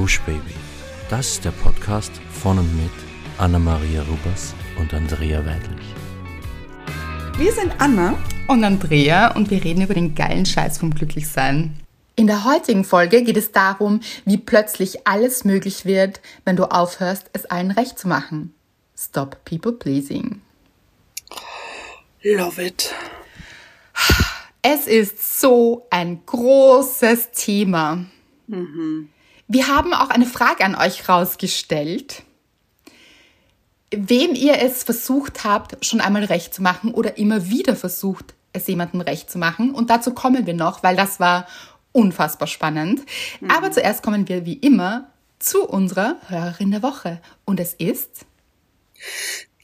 Gush Baby. Das ist der Podcast von und mit Anna-Maria Rubers und Andrea Weidlich. Wir sind Anna und Andrea und wir reden über den geilen Scheiß vom Glücklichsein. In der heutigen Folge geht es darum, wie plötzlich alles möglich wird, wenn du aufhörst, es allen recht zu machen. Stop people pleasing. Love it. Es ist so ein großes Thema. Mhm. Wir haben auch eine Frage an euch rausgestellt. Wem ihr es versucht habt, schon einmal recht zu machen oder immer wieder versucht, es jemandem recht zu machen. Und dazu kommen wir noch, weil das war unfassbar spannend. Mhm. Aber zuerst kommen wir wie immer zu unserer Hörerin der Woche. Und es ist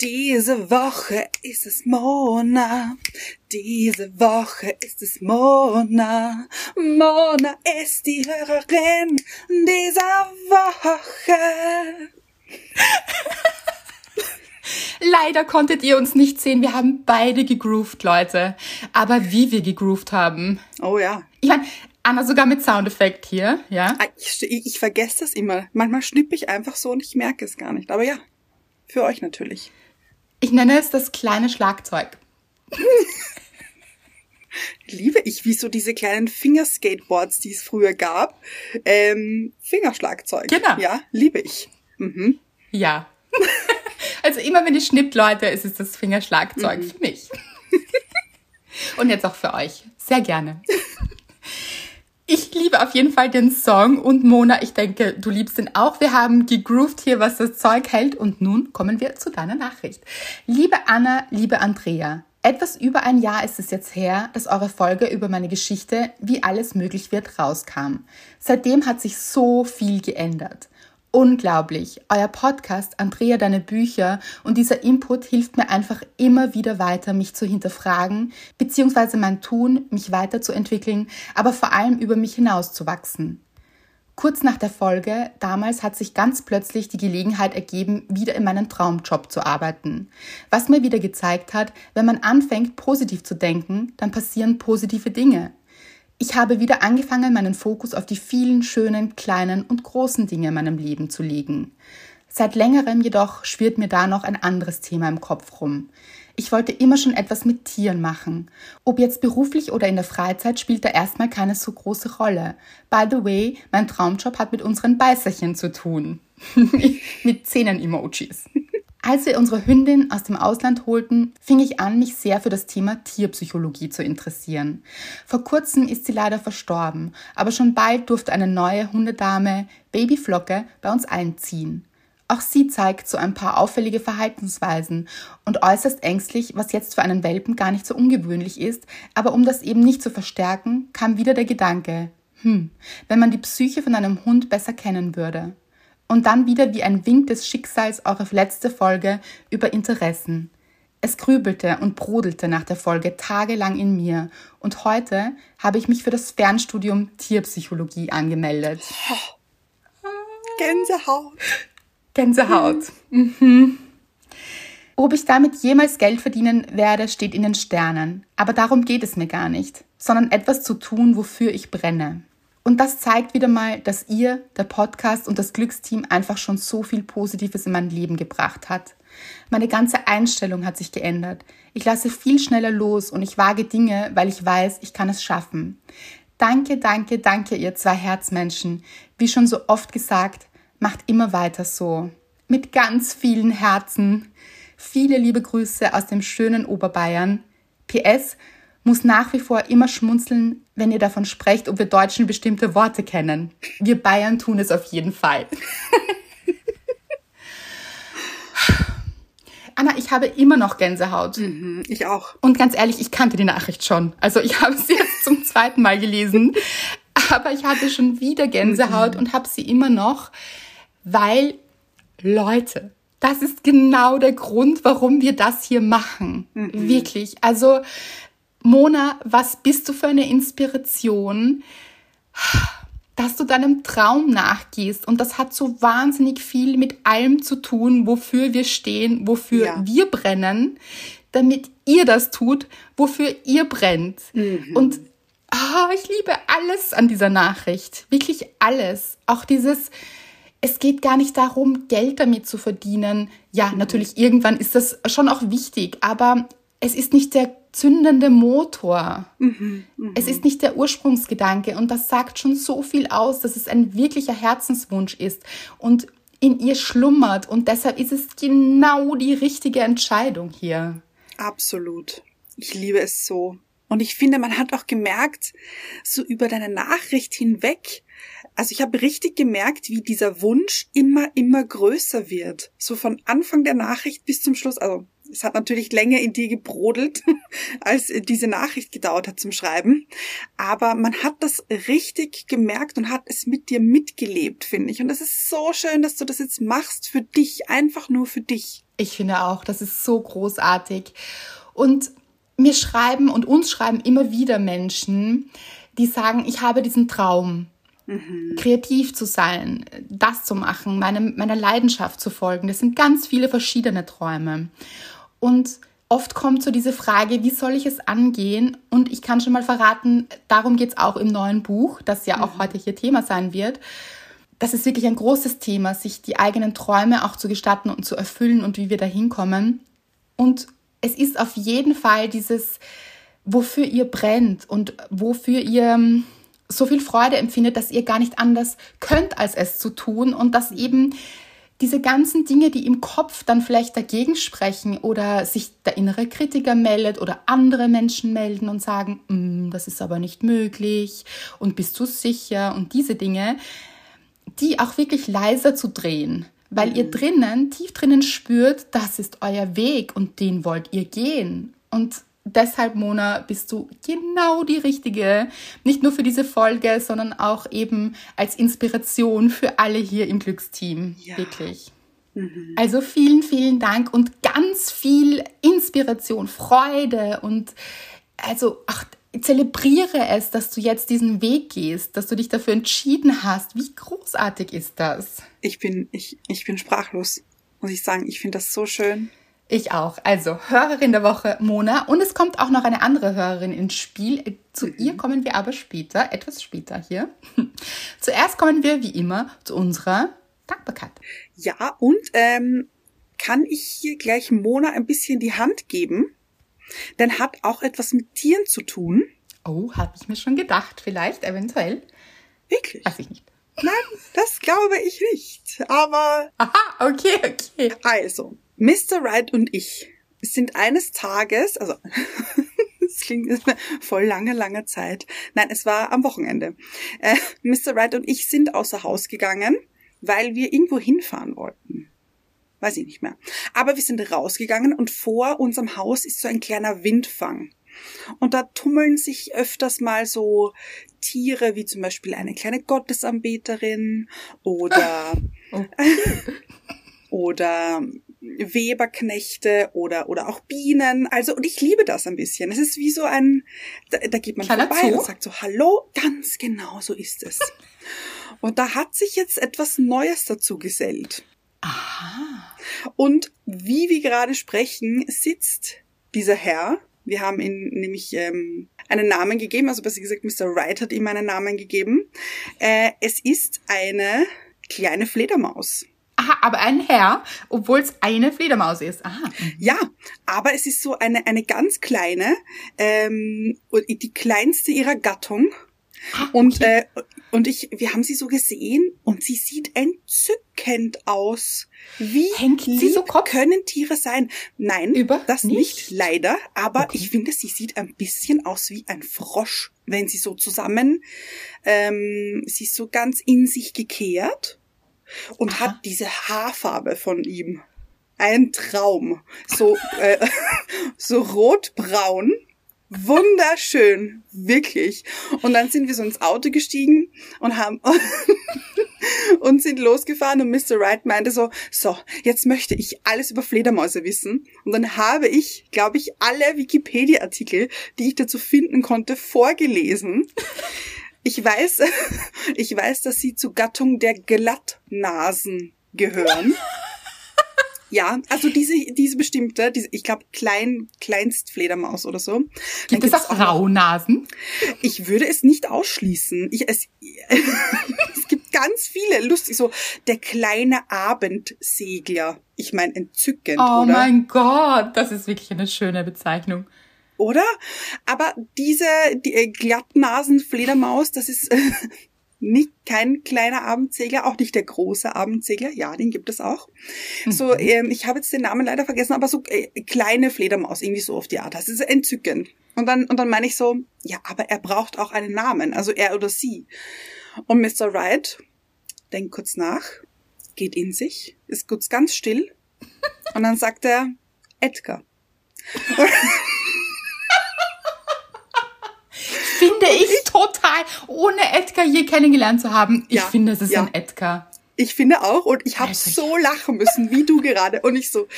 diese Woche ist es Mona. Diese Woche ist es Mona. Mona ist die Hörerin dieser Woche. Leider konntet ihr uns nicht sehen. Wir haben beide gegroovt, Leute. Aber wie wir gegroovt haben. Oh ja. Ich meine, Anna sogar mit Soundeffekt hier, ja? Ah, ich, ich, ich vergesse das immer. Manchmal schnippe ich einfach so und ich merke es gar nicht. Aber ja, für euch natürlich. Ich nenne es das kleine Schlagzeug. Liebe ich, wie so diese kleinen Fingerskateboards, die es früher gab. Ähm, Fingerschlagzeug. Genau. Ja, liebe ich. Mhm. Ja. also immer wenn ich schnippt, Leute, ist es das Fingerschlagzeug mhm. für mich. Und jetzt auch für euch. Sehr gerne. Ich liebe auf jeden Fall den Song und Mona, ich denke, du liebst ihn auch. Wir haben gegroovt hier, was das Zeug hält und nun kommen wir zu deiner Nachricht. Liebe Anna, liebe Andrea, etwas über ein Jahr ist es jetzt her, dass eure Folge über meine Geschichte, wie alles möglich wird, rauskam. Seitdem hat sich so viel geändert unglaublich. Euer Podcast, Andrea, deine Bücher und dieser Input hilft mir einfach immer wieder weiter, mich zu hinterfragen, beziehungsweise mein Tun, mich weiterzuentwickeln, aber vor allem über mich hinauszuwachsen. Kurz nach der Folge, damals hat sich ganz plötzlich die Gelegenheit ergeben, wieder in meinen Traumjob zu arbeiten. Was mir wieder gezeigt hat, wenn man anfängt, positiv zu denken, dann passieren positive Dinge. Ich habe wieder angefangen, meinen Fokus auf die vielen schönen, kleinen und großen Dinge in meinem Leben zu legen. Seit längerem jedoch schwirrt mir da noch ein anderes Thema im Kopf rum. Ich wollte immer schon etwas mit Tieren machen. Ob jetzt beruflich oder in der Freizeit spielt da erstmal keine so große Rolle. By the way, mein Traumjob hat mit unseren Beißerchen zu tun. mit Zähnen-Emojis. Als wir unsere Hündin aus dem Ausland holten, fing ich an, mich sehr für das Thema Tierpsychologie zu interessieren. Vor kurzem ist sie leider verstorben, aber schon bald durfte eine neue Hundedame, Babyflocke, bei uns einziehen. Auch sie zeigt so ein paar auffällige Verhaltensweisen und äußerst ängstlich, was jetzt für einen Welpen gar nicht so ungewöhnlich ist, aber um das eben nicht zu verstärken, kam wieder der Gedanke, hm, wenn man die Psyche von einem Hund besser kennen würde. Und dann wieder wie ein Wink des Schicksals eure letzte Folge über Interessen. Es grübelte und brodelte nach der Folge tagelang in mir und heute habe ich mich für das Fernstudium Tierpsychologie angemeldet. Gänsehaut. Gänsehaut. Mhm. Ob ich damit jemals Geld verdienen werde, steht in den Sternen. Aber darum geht es mir gar nicht, sondern etwas zu tun, wofür ich brenne. Und das zeigt wieder mal, dass ihr, der Podcast und das Glücksteam einfach schon so viel Positives in mein Leben gebracht hat. Meine ganze Einstellung hat sich geändert. Ich lasse viel schneller los und ich wage Dinge, weil ich weiß, ich kann es schaffen. Danke, danke, danke, ihr zwei Herzmenschen. Wie schon so oft gesagt, macht immer weiter so. Mit ganz vielen Herzen. Viele liebe Grüße aus dem schönen Oberbayern. PS, muss nach wie vor immer schmunzeln, wenn ihr davon sprecht, ob wir Deutschen bestimmte Worte kennen. Wir Bayern tun es auf jeden Fall. Anna, ich habe immer noch Gänsehaut. Mhm, ich auch. Und ganz ehrlich, ich kannte die Nachricht schon. Also ich habe sie jetzt zum zweiten Mal gelesen. Aber ich hatte schon wieder Gänsehaut mhm. und habe sie immer noch, weil Leute, das ist genau der Grund, warum wir das hier machen. Mhm. Wirklich. Also Mona, was bist du für eine Inspiration, dass du deinem Traum nachgehst? Und das hat so wahnsinnig viel mit allem zu tun, wofür wir stehen, wofür ja. wir brennen, damit ihr das tut, wofür ihr brennt. Mhm. Und oh, ich liebe alles an dieser Nachricht. Wirklich alles. Auch dieses, es geht gar nicht darum, Geld damit zu verdienen. Ja, mhm. natürlich, irgendwann ist das schon auch wichtig, aber es ist nicht der zündende Motor. Mhm, mh. Es ist nicht der Ursprungsgedanke und das sagt schon so viel aus, dass es ein wirklicher Herzenswunsch ist und in ihr schlummert und deshalb ist es genau die richtige Entscheidung hier. Absolut. Ich liebe es so. Und ich finde, man hat auch gemerkt, so über deine Nachricht hinweg, also ich habe richtig gemerkt, wie dieser Wunsch immer, immer größer wird. So von Anfang der Nachricht bis zum Schluss. Also es hat natürlich länger in dir gebrodelt, als diese Nachricht gedauert hat zum Schreiben. Aber man hat das richtig gemerkt und hat es mit dir mitgelebt, finde ich. Und es ist so schön, dass du das jetzt machst für dich, einfach nur für dich. Ich finde auch, das ist so großartig. Und mir schreiben und uns schreiben immer wieder Menschen, die sagen, ich habe diesen Traum, mhm. kreativ zu sein, das zu machen, meine, meiner Leidenschaft zu folgen. Das sind ganz viele verschiedene Träume. Und oft kommt so diese Frage, wie soll ich es angehen? Und ich kann schon mal verraten, darum geht es auch im neuen Buch, das ja auch mhm. heute hier Thema sein wird. Das ist wirklich ein großes Thema, sich die eigenen Träume auch zu gestatten und zu erfüllen und wie wir da hinkommen. Und es ist auf jeden Fall dieses, wofür ihr brennt und wofür ihr ähm, so viel Freude empfindet, dass ihr gar nicht anders könnt, als es zu tun und dass eben diese ganzen Dinge, die im Kopf dann vielleicht dagegen sprechen oder sich der innere Kritiker meldet oder andere Menschen melden und sagen, mm, das ist aber nicht möglich und bist du sicher und diese Dinge, die auch wirklich leiser zu drehen weil mhm. ihr drinnen, tief drinnen spürt, das ist euer Weg und den wollt ihr gehen. Und deshalb, Mona, bist du genau die Richtige. Nicht nur für diese Folge, sondern auch eben als Inspiration für alle hier im Glücksteam. Ja. Wirklich. Mhm. Also vielen, vielen Dank und ganz viel Inspiration, Freude und also, ach, zelebriere es, dass du jetzt diesen Weg gehst, dass du dich dafür entschieden hast. Wie großartig ist das? Ich bin, ich, ich bin sprachlos, muss ich sagen. Ich finde das so schön. Ich auch. Also Hörerin der Woche Mona und es kommt auch noch eine andere Hörerin ins Spiel. Zu mhm. ihr kommen wir aber später, etwas später hier. Zuerst kommen wir wie immer zu unserer Dankbarkeit. Ja, und ähm, kann ich hier gleich Mona ein bisschen die Hand geben? Denn hat auch etwas mit Tieren zu tun. Oh, habe ich mir schon gedacht, vielleicht, eventuell. Wirklich? Weiß ich nicht. Nein, das glaube ich nicht. Aber. Aha, okay, okay. Also, Mr. Wright und ich sind eines Tages, also das klingt voll lange, lange Zeit. Nein, es war am Wochenende. Äh, Mr. Wright und ich sind außer Haus gegangen, weil wir irgendwo hinfahren wollten weiß ich nicht mehr. Aber wir sind rausgegangen und vor unserem Haus ist so ein kleiner Windfang. Und da tummeln sich öfters mal so Tiere, wie zum Beispiel eine kleine Gottesanbeterin oder, oh. oder Weberknechte oder, oder auch Bienen. Also, und ich liebe das ein bisschen. Es ist wie so ein, da, da geht man Kleiner vorbei Zoo? und sagt so, hallo, ganz genau so ist es. und da hat sich jetzt etwas Neues dazu gesellt. Aha. Und wie wir gerade sprechen, sitzt dieser Herr. Wir haben ihm nämlich ähm, einen Namen gegeben, also besser gesagt, Mr. Wright hat ihm einen Namen gegeben. Äh, es ist eine kleine Fledermaus. Aha, aber ein Herr, obwohl es eine Fledermaus ist. Aha. Ja, aber es ist so eine, eine ganz kleine, ähm, die kleinste ihrer Gattung. Ah, okay. Und, äh, und ich, wir haben sie so gesehen und sie sieht entzückend aus. Wie Hängt sie so Kopf? können Tiere sein? Nein, Über das nicht, nicht leider. Aber okay. ich finde, sie sieht ein bisschen aus wie ein Frosch, wenn sie so zusammen, ähm, sie ist so ganz in sich gekehrt und Aha. hat diese Haarfarbe von ihm. Ein Traum. So, äh, so rotbraun Wunderschön, wirklich. Und dann sind wir so ins Auto gestiegen und haben und sind losgefahren und Mr. Wright meinte so, so, jetzt möchte ich alles über Fledermäuse wissen. Und dann habe ich, glaube ich, alle Wikipedia-Artikel, die ich dazu finden konnte, vorgelesen. Ich weiß, ich weiß, dass sie zur Gattung der Glattnasen gehören. Ja, also diese, diese bestimmte, diese, ich glaube klein, Kleinstfledermaus oder so. Gibt es auch Raunasen? Ich würde es nicht ausschließen. Ich, es, es gibt ganz viele lustig, so der kleine Abendsegler. Ich meine, entzückend, oh oder? mein Gott, das ist wirklich eine schöne Bezeichnung. Oder? Aber diese die, äh, Glattnasen-Fledermaus, das ist äh, nicht kein kleiner Abendsegler, auch nicht der große Abendsegler. Ja, den gibt es auch. So, Mhm. ähm, ich habe jetzt den Namen leider vergessen, aber so äh, kleine Fledermaus, irgendwie so auf die Art. Das ist entzückend. Und dann, und dann meine ich so, ja, aber er braucht auch einen Namen, also er oder sie. Und Mr. Wright denkt kurz nach, geht in sich, ist kurz ganz still und dann sagt er Edgar. Finde ich total, ohne Edgar je kennengelernt zu haben. Ich Ja, finde, es ist ja. ein Edgar. Ich finde auch und ich habe Also so lachen müssen, wie du gerade und ich so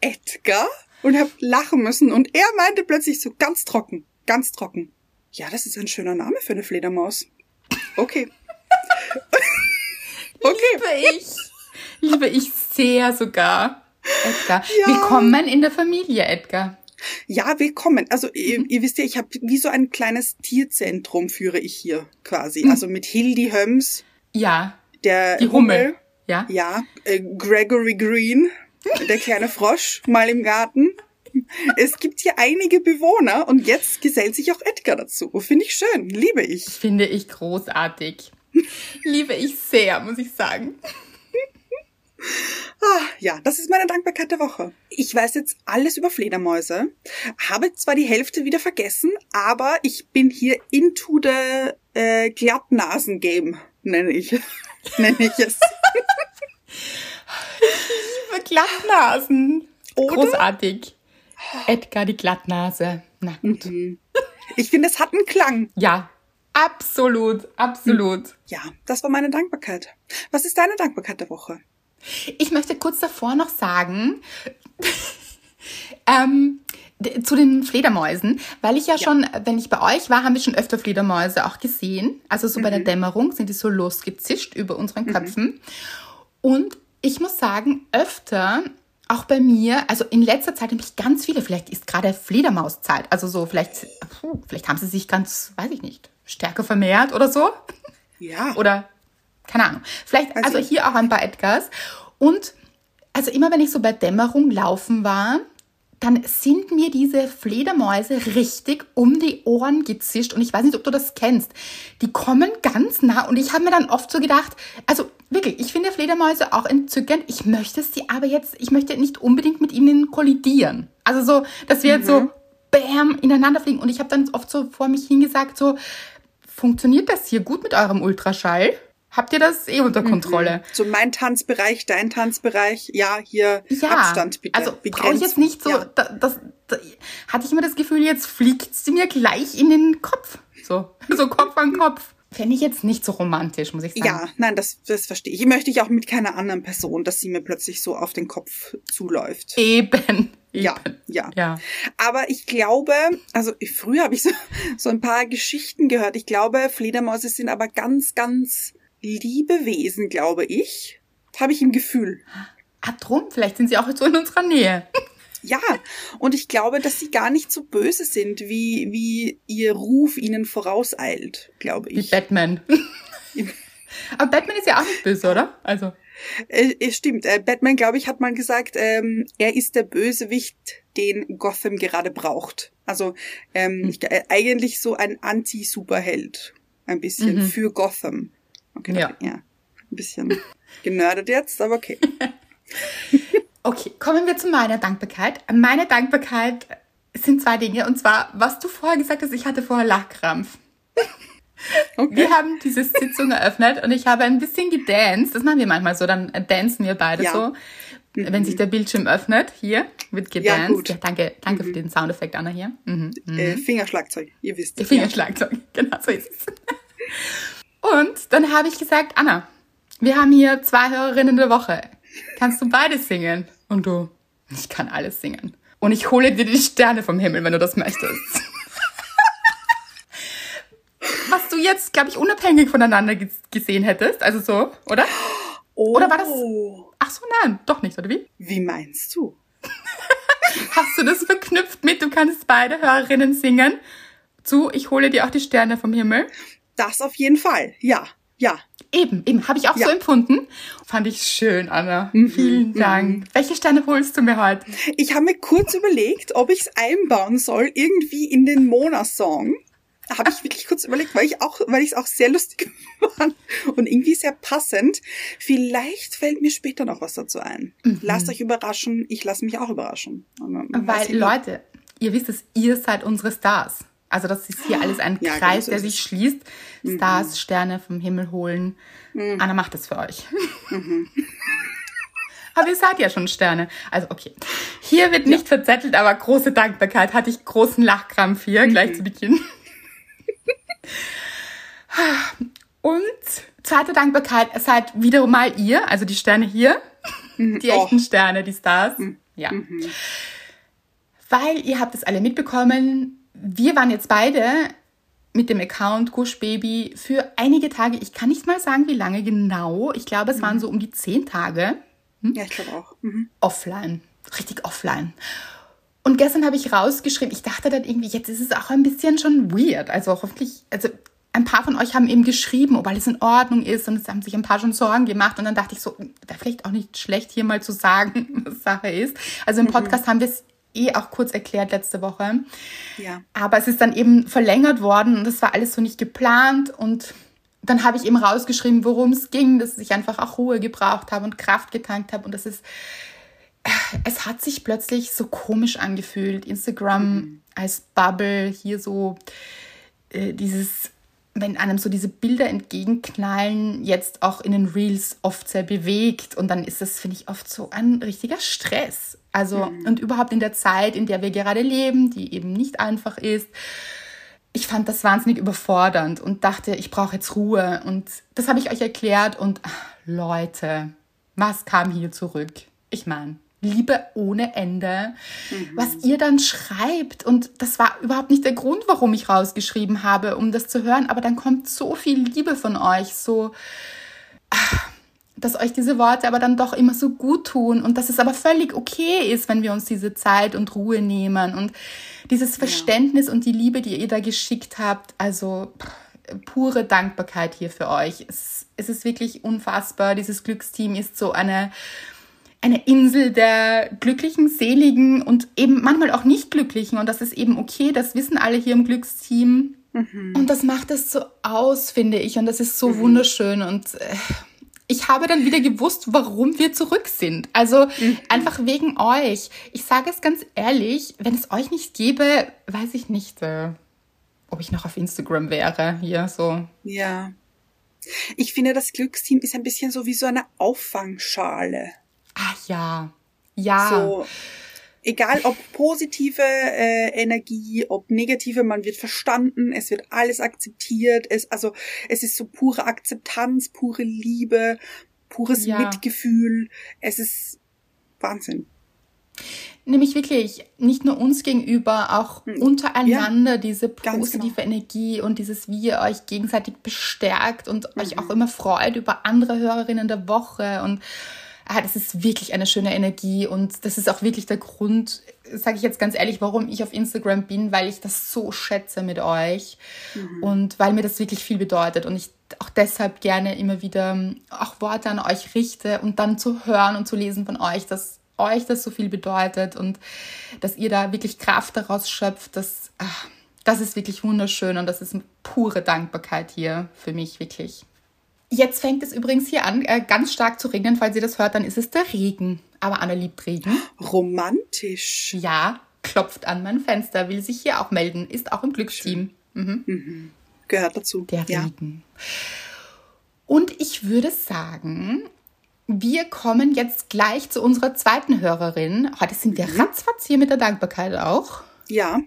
Edgar und habe lachen müssen und er meinte plötzlich so ganz trocken, ganz trocken. Ja, das ist ein schöner Name für eine Fledermaus. Okay. okay. Liebe ich. Liebe ich sehr sogar. Edgar. Ja. Willkommen in der Familie, Edgar. Ja, willkommen. Also Mhm. ihr, ihr wisst ja, ich habe wie so ein kleines Tierzentrum führe ich hier quasi. Mhm. Also mit Hildi Höms, Ja, der die Hummel. Ja. Ja, äh, Gregory Green, der kleine Frosch, mal im Garten. Es gibt hier einige Bewohner und jetzt gesellt sich auch Edgar dazu. Finde ich schön, liebe ich. Finde ich großartig. Liebe ich sehr, muss ich sagen. Ah, ja, das ist meine Dankbarkeit der Woche. Ich weiß jetzt alles über Fledermäuse, habe zwar die Hälfte wieder vergessen, aber ich bin hier into the äh, Glattnasen-Game, nenne ich, nenne ich es. Liebe Glattnasen. Oder? Großartig. Edgar die Glattnase. Na gut. Ich finde, es hat einen Klang. Ja, absolut, absolut. Ja, das war meine Dankbarkeit. Was ist deine Dankbarkeit der Woche? Ich möchte kurz davor noch sagen, ähm, zu den Fledermäusen, weil ich ja, schon, wenn ich bei euch war, haben wir schon öfter Fledermäuse auch gesehen. Also so bei der Dämmerung sind die so losgezischt über unseren Köpfen. Und ich muss sagen, öfter auch bei mir, also in letzter Zeit habe ich ganz viele, vielleicht ist gerade Fledermauszeit, also so vielleicht, vielleicht haben sie sich ganz, weiß ich nicht, stärker vermehrt oder so. Ja. Oder keine Ahnung. Vielleicht, also ich. hier auch ein paar Edgars. Und also immer wenn ich so bei Dämmerung laufen war, dann sind mir diese Fledermäuse richtig um die Ohren gezischt. Und ich weiß nicht, ob du das kennst. Die kommen ganz nah und ich habe mir dann oft so gedacht, also wirklich, ich finde Fledermäuse auch entzückend. Ich möchte sie aber jetzt, ich möchte nicht unbedingt mit ihnen kollidieren. Also so, dass wir jetzt so bam ineinander fliegen. Und ich habe dann oft so vor mich hingesagt, so, funktioniert das hier gut mit eurem Ultraschall? Habt ihr das eh unter Kontrolle? So mein Tanzbereich, dein Tanzbereich, ja, hier Ja, Abstand bitte. also brauche ich jetzt nicht so, Ja. da, das, da, hatte ich immer das Gefühl, jetzt fliegt sie mir gleich in den Kopf. So, so Kopf an Kopf. Fände ich jetzt nicht so romantisch, muss ich sagen. Ja, nein, das, das verstehe ich. Möchte ich auch mit keiner anderen Person, dass sie mir plötzlich so auf den Kopf zuläuft. Eben. Ja, ja. Ja. Aber ich glaube, also früher habe ich so, so ein paar Geschichten gehört. Ich glaube, Fledermäuse sind aber ganz, ganz liebe Wesen, glaube ich. Habe ich im Gefühl. Ah, drum, vielleicht sind sie auch so in unserer Nähe. Ja, und ich glaube, dass sie gar nicht so böse sind, wie, wie ihr Ruf ihnen vorauseilt, glaube Wie ich. Batman. Aber Batman ist ja auch nicht böse, oder? Also. Äh, es stimmt. Äh, Batman, glaube ich, hat mal gesagt, ähm, er ist der Bösewicht, den Gotham gerade braucht. Also ähm, ich, äh, eigentlich so ein Anti-Superheld. Ein bisschen Mhm. für Gotham. Okay, Ja. ja. Ein bisschen genördet jetzt, aber okay. Okay, kommen wir zu meiner Dankbarkeit. Meine Dankbarkeit sind zwei Dinge. Und zwar, was du vorher gesagt hast, ich hatte vorher Lachkrampf. okay. Wir haben diese Sitzung eröffnet und ich habe ein bisschen gedanced. Das machen wir manchmal so, dann dancen wir beide Ja. so. Wenn sich der Bildschirm öffnet, hier wird Ja, gedanced. gut. Ja, danke, danke für den Soundeffekt, Anna, hier. Mhm. Äh, Fingerschlagzeug, ihr wisst. Der Fingerschlagzeug, genau so ist es. Und dann habe ich gesagt, Anna, wir haben hier zwei Hörerinnen der Woche. Kannst du beides singen? Und du, ich kann alles singen. Und ich hole dir die Sterne vom Himmel, wenn du das möchtest. Was du jetzt, glaube ich, unabhängig voneinander ges- gesehen hättest. Also so, oder? Oh, Oder war das- Ach so, nein, doch nicht, oder wie? Wie meinst du? Hast du das verknüpft mit, du kannst beide Hörerinnen singen? Zu, ich hole dir auch die Sterne vom Himmel? Das auf jeden Fall, ja. Ja. Eben, eben, habe ich auch ja. so empfunden. Fand ich schön, Anna. Mhm. Vielen mhm. Dank. Mhm. Welche Sterne holst du mir heute? Ich habe mir kurz überlegt, ob ich es einbauen soll, irgendwie in den Mona-Song habe ich wirklich kurz überlegt, weil ich auch, weil ich es auch sehr lustig fand und irgendwie sehr passend. Vielleicht fällt mir später noch was dazu ein. Mhm. Lasst euch überraschen, ich lasse mich auch überraschen. Weil Leute, ihr wisst es, ihr seid unsere Stars. Also das ist hier alles ein ja, genau Kreis, der sich schließt. Mhm. Stars, Sterne vom Himmel holen. Mhm. Anna macht das für euch. Mhm. aber ihr seid ja schon Sterne. Also okay. Hier wird nicht ja. verzettelt, aber große Dankbarkeit. Hatte ich großen Lachkrampf hier mhm. gleich zu Beginn. Und zweite Dankbarkeit seid wiederum mal ihr, also die Sterne hier, mhm. die echten oh. Sterne, die Stars. Mhm. Ja. Weil ihr habt es alle mitbekommen, wir waren jetzt beide mit dem Account Gush Baby für einige Tage, ich kann nicht mal sagen, wie lange genau. Ich glaube, es mhm. waren so um die zehn Tage. Hm? Ja, ich glaube auch. Mhm. Offline. Richtig offline. Und gestern habe ich rausgeschrieben, ich dachte dann irgendwie, jetzt ist es auch ein bisschen schon weird. Also hoffentlich, also ein paar von euch haben eben geschrieben, ob alles in Ordnung ist und es haben sich ein paar schon Sorgen gemacht und dann dachte ich so, wäre vielleicht auch nicht schlecht hier mal zu sagen, was Sache ist. Also im mhm. Podcast mhm. haben wir es eh auch kurz erklärt letzte Woche. Ja. Aber es ist dann eben verlängert worden und das war alles so nicht geplant und dann habe ich eben rausgeschrieben, worum es ging, dass ich einfach auch Ruhe gebraucht habe und Kraft getankt habe und das ist es hat sich plötzlich so komisch angefühlt. Instagram mhm. als Bubble, hier so äh, dieses, wenn einem so diese Bilder entgegenknallen, jetzt auch in den Reels oft sehr bewegt. Und dann ist das, finde ich, oft so ein richtiger Stress. Also, mhm. und überhaupt in der Zeit, in der wir gerade leben, die eben nicht einfach ist. Ich fand das wahnsinnig überfordernd und dachte, ich brauche jetzt Ruhe. Und das habe ich euch erklärt. Und ach, Leute, was kam hier zurück? Ich meine, Liebe ohne Ende, mhm. was ihr dann schreibt. Und das war überhaupt nicht der Grund, warum ich rausgeschrieben habe, um das zu hören. Aber dann kommt so viel Liebe von euch, so, dass euch diese Worte aber dann doch immer so gut tun und dass es aber völlig okay ist, wenn wir uns diese Zeit und Ruhe nehmen und dieses Verständnis ja. und die Liebe, die ihr da geschickt habt. Also, pure Dankbarkeit hier für euch. Es, es ist wirklich unfassbar. Dieses Glücksteam ist so eine, eine Insel der Glücklichen, Seligen und eben manchmal auch nicht Glücklichen. Und das ist eben okay, das wissen alle hier im Glücksteam. Mhm. Und das macht es so aus, finde ich. Und das ist so mhm. wunderschön. Und äh, ich habe dann wieder gewusst, warum wir zurück sind. Also mhm. einfach wegen euch. Ich sage es ganz ehrlich, wenn es euch nicht gäbe, weiß ich nicht, äh, ob ich noch auf Instagram wäre. Hier so. Ja. Ich finde, das Glücksteam ist ein bisschen so wie so eine Auffangschale. Ach ja, ja. So, egal ob positive äh, Energie, ob negative, man wird verstanden, es wird alles akzeptiert, es, also es ist so pure Akzeptanz, pure Liebe, pures ja. Mitgefühl. Es ist Wahnsinn. Nämlich wirklich nicht nur uns gegenüber, auch hm. untereinander ja, diese positive genau. Energie und dieses, wie ihr euch gegenseitig bestärkt und mhm. euch auch immer freut über andere Hörerinnen der Woche und ah, das ist wirklich eine schöne Energie und das ist auch wirklich der Grund, sage ich jetzt ganz ehrlich, warum ich auf Instagram bin, weil ich das so schätze mit euch mhm. und weil mir das wirklich viel bedeutet und ich auch deshalb gerne immer wieder ähm, auch Worte an euch richte und dann zu hören und zu lesen von euch, dass euch das so viel bedeutet und dass ihr da wirklich Kraft daraus schöpft, das, ach, das ist wirklich wunderschön und das ist pure Dankbarkeit hier für mich wirklich. Jetzt fängt es übrigens hier an, äh, ganz stark zu regnen. Falls ihr das hört, dann ist es der Regen. Aber Anna liebt Regen. Romantisch. Ja, klopft an mein Fenster, will sich hier auch melden. Ist auch im Glücksteam. Mhm. Mhm. Gehört dazu. Der ja. Regen. Und ich würde sagen, wir kommen jetzt gleich zu unserer zweiten Hörerin. Heute sind wir mhm. ratzfatz hier mit der Dankbarkeit auch. Ja.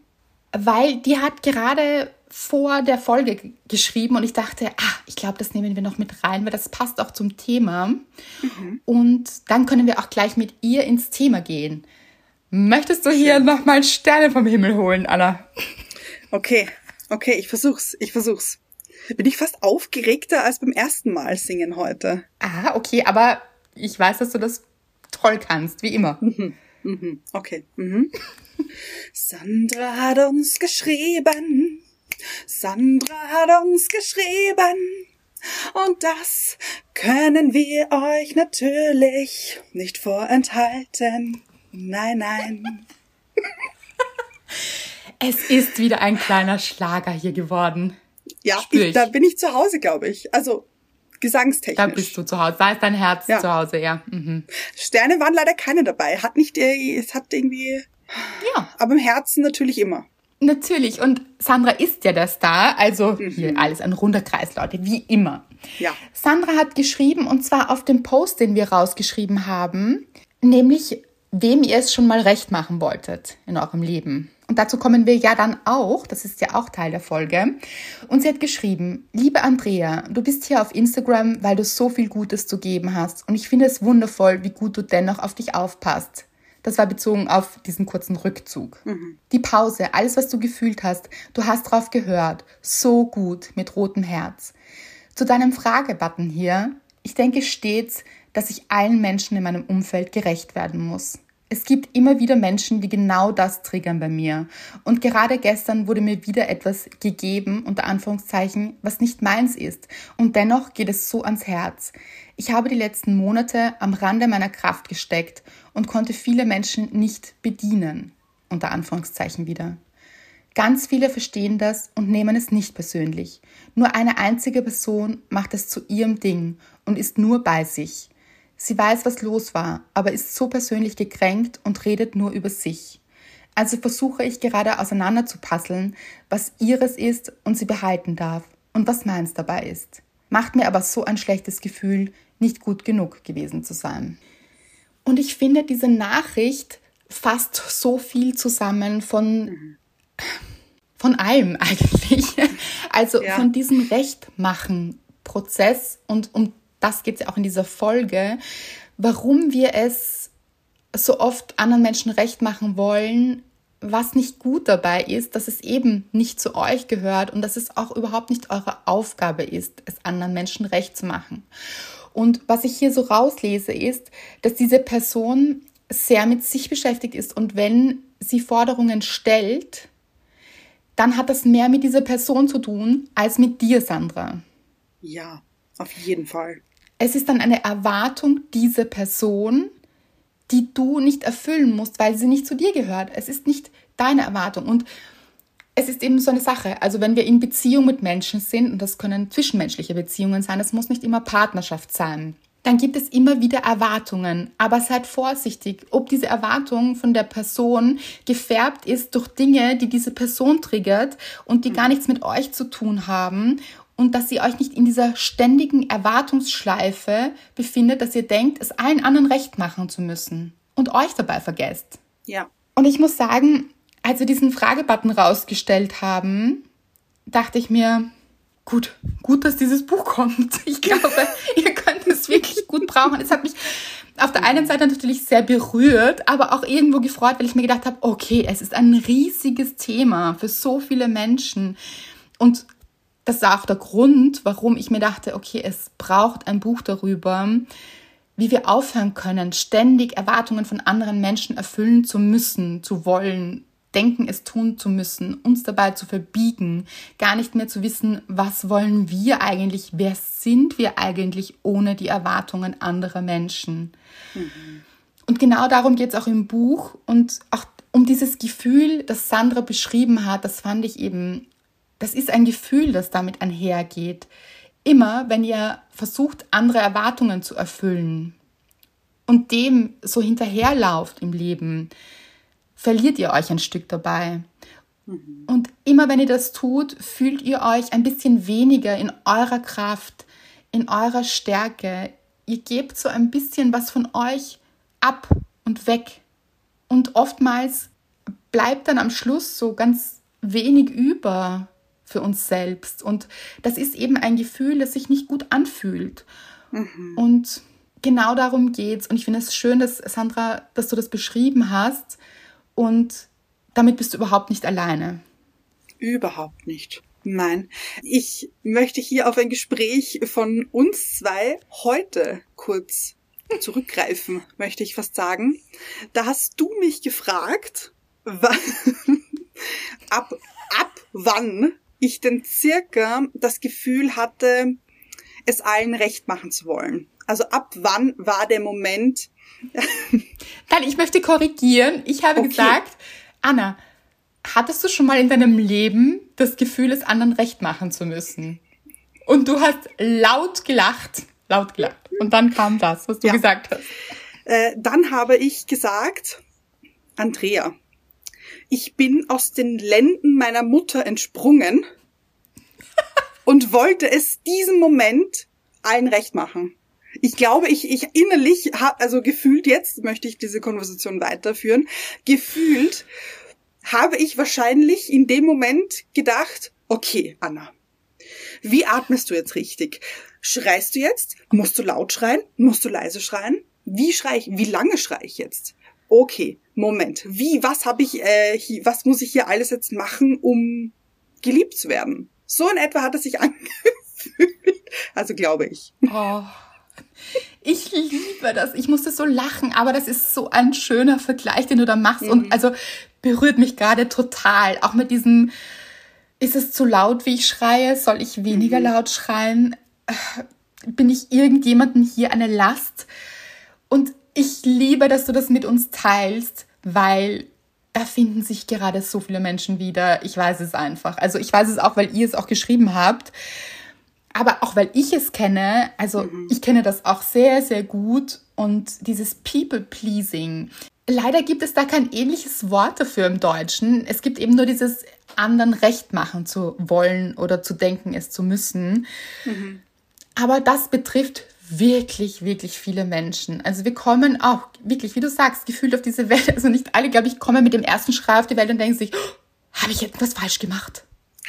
Weil die hat gerade vor der Folge geschrieben und ich dachte, ah, ich glaube, das nehmen wir noch mit rein, weil das passt auch zum Thema. Mhm. Und dann können wir auch gleich mit ihr ins Thema gehen. Möchtest du hier nochmal Sterne vom Himmel holen, Anna? Okay, okay, ich versuch's, ich versuch's. Bin ich fast aufgeregter als beim ersten Mal singen heute. Ah, okay, aber ich weiß, dass du das toll kannst, wie immer. Mhm. Mhm. Okay. Mhm. Sandra hat uns geschrieben, Sandra hat uns geschrieben und das können wir euch natürlich nicht vorenthalten. Nein, nein. Es ist wieder ein kleiner Schlager hier geworden. Ja, ich, da bin ich zu Hause, glaube ich. Also gesangstechnisch. Da bist du zu Hause. Da ist dein Herz ja. zu Hause, ja. Mhm. Sterne waren leider keine dabei. Hat nicht, äh, es hat irgendwie. Ja. Aber im Herzen natürlich immer. Natürlich. Und Sandra ist ja der Star. Also mhm. hier alles ein runder Kreis, Leute, wie immer. Ja. Sandra hat geschrieben, und zwar auf dem Post, den wir rausgeschrieben haben, nämlich, wem ihr es schon mal recht machen wolltet in eurem Leben. Und dazu kommen wir ja dann auch, das ist ja auch Teil der Folge. Und sie hat geschrieben, liebe Andrea, du bist hier auf Instagram, weil du so viel Gutes zu geben hast. Und ich finde es wundervoll, wie gut du dennoch auf dich aufpasst. Das war bezogen auf diesen kurzen Rückzug. Mhm. Die Pause, alles, was du gefühlt hast, du hast drauf gehört. So gut mit rotem Herz. Zu deinem Fragebutton hier. Ich denke stets, dass ich allen Menschen in meinem Umfeld gerecht werden muss. Es gibt immer wieder Menschen, die genau das triggern bei mir. Und gerade gestern wurde mir wieder etwas gegeben, unter Anführungszeichen, was nicht meins ist. Und dennoch geht es so ans Herz. Ich habe die letzten Monate am Rande meiner Kraft gesteckt und konnte viele Menschen nicht bedienen. Unter Anführungszeichen wieder. Ganz viele verstehen das und nehmen es nicht persönlich. Nur eine einzige Person macht es zu ihrem Ding und ist nur bei sich. Sie weiß, was los war, aber ist so persönlich gekränkt und redet nur über sich. Also versuche ich gerade auseinanderzupasseln, was ihres ist und sie behalten darf und was meins dabei ist. Macht mir aber so ein schlechtes Gefühl, nicht gut genug gewesen zu sein. Und ich finde, diese Nachricht fasst so viel zusammen von, von allem eigentlich. Also ja. von diesem Rechtmachen-Prozess und um das geht es ja auch in dieser Folge, warum wir es so oft anderen Menschen recht machen wollen, was nicht gut dabei ist, dass es eben nicht zu euch gehört und dass es auch überhaupt nicht eure Aufgabe ist, es anderen Menschen recht zu machen. Und was ich hier so rauslese, ist, dass diese Person sehr mit sich beschäftigt ist und wenn sie Forderungen stellt, dann hat das mehr mit dieser Person zu tun als mit dir, Sandra. Ja, auf jeden Fall es ist dann eine Erwartung dieser Person, die du nicht erfüllen musst, weil sie nicht zu dir gehört. Es ist nicht deine Erwartung. Und es ist eben so eine Sache. Also wenn wir in Beziehung mit Menschen sind, und das können zwischenmenschliche Beziehungen sein, das muss nicht immer Partnerschaft sein, dann gibt es immer wieder Erwartungen. Aber seid vorsichtig, ob diese Erwartung von der Person gefärbt ist durch Dinge, die diese Person triggert und die gar nichts mit euch zu tun haben und dass ihr euch nicht in dieser ständigen Erwartungsschleife befindet, dass ihr denkt, es allen anderen recht machen zu müssen und euch dabei vergesst. Ja. Und ich muss sagen, als wir diesen Fragebutton rausgestellt haben, dachte ich mir, gut, gut, dass dieses Buch kommt. Ich glaube, ihr könnt es wirklich gut brauchen. Es hat mich auf der einen Seite natürlich sehr berührt, aber auch irgendwo gefreut, weil ich mir gedacht habe, okay, es ist ein riesiges Thema für so viele Menschen. Und das war auch der Grund, warum ich mir dachte, okay, es braucht ein Buch darüber, wie wir aufhören können, ständig Erwartungen von anderen Menschen erfüllen zu müssen, zu wollen, denken, es tun zu müssen, uns dabei zu verbiegen, gar nicht mehr zu wissen, was wollen wir eigentlich, wer sind wir eigentlich ohne die Erwartungen anderer Menschen. Mhm. Und genau darum geht es auch im Buch und auch um dieses Gefühl, das Sandra beschrieben hat, das fand ich eben das ist ein Gefühl, das damit einhergeht. Immer, wenn ihr versucht, andere Erwartungen zu erfüllen und dem so hinterherlauft im Leben, verliert ihr euch ein Stück dabei. Mhm. Und immer wenn ihr das tut, fühlt ihr euch ein bisschen weniger in eurer Kraft, in eurer Stärke. Ihr gebt so ein bisschen was von euch ab und weg. Und oftmals bleibt dann am Schluss so ganz wenig über für uns selbst. Und das ist eben ein Gefühl, das sich nicht gut anfühlt. Mhm. Und genau darum geht's. Und ich finde es schön, dass Sandra, dass du das beschrieben hast. Und damit bist du überhaupt nicht alleine. Überhaupt nicht. Nein, ich möchte hier auf ein Gespräch von uns zwei heute kurz zurückgreifen, möchte ich fast sagen. Da hast du mich gefragt, ab, ab wann ich denn circa das Gefühl hatte, es allen recht machen zu wollen? Also ab wann war der Moment? Nein, ich möchte korrigieren. Ich habe okay. gesagt, Anna, hattest du schon mal in deinem Leben das Gefühl, es anderen recht machen zu müssen? Und du hast laut gelacht. Laut gelacht. Und dann kam das, was du ja. gesagt hast. Äh, dann habe ich gesagt, Andrea, ich bin aus den Lenden meiner Mutter entsprungen und wollte es diesem Moment allen recht machen. Ich glaube, ich, ich innerlich, also gefühlt jetzt möchte ich diese Konversation weiterführen, gefühlt habe ich wahrscheinlich in dem Moment gedacht, okay, Anna, wie atmest du jetzt richtig? Schreist du jetzt? Musst du laut schreien? Musst du leise schreien? Wie schrei ich? Wie lange schrei ich jetzt? Okay, Moment. Wie? Was habe ich? Äh, hier, was muss ich hier alles jetzt machen, um geliebt zu werden? So in etwa hat es sich angefühlt. Also glaube ich. Oh. Ich liebe das. Ich musste so lachen, aber das ist so ein schöner Vergleich, den du da machst. Mhm. Und also berührt mich gerade total. Auch mit diesem, ist es zu laut, wie ich schreie? Soll ich weniger mhm. laut schreien? Bin ich irgendjemandem hier eine Last? Und ich liebe, dass du das mit uns teilst, weil da finden sich gerade so viele Menschen wieder. Ich weiß es einfach. Also ich weiß es auch, weil ihr es auch geschrieben habt aber auch weil ich es kenne, also mhm. ich kenne das auch sehr, sehr gut und dieses People-Pleasing. Leider gibt es da kein ähnliches Wort dafür im Deutschen. Es gibt eben nur dieses anderen Recht machen zu wollen oder zu denken, es zu müssen. Mhm. Aber das betrifft wirklich, wirklich viele Menschen. Also wir kommen auch wirklich, wie du sagst, gefühlt auf diese Welt. Also nicht alle, glaube ich, kommen mit dem ersten Schrei auf die Welt und denken sich, oh, habe ich etwas falsch gemacht?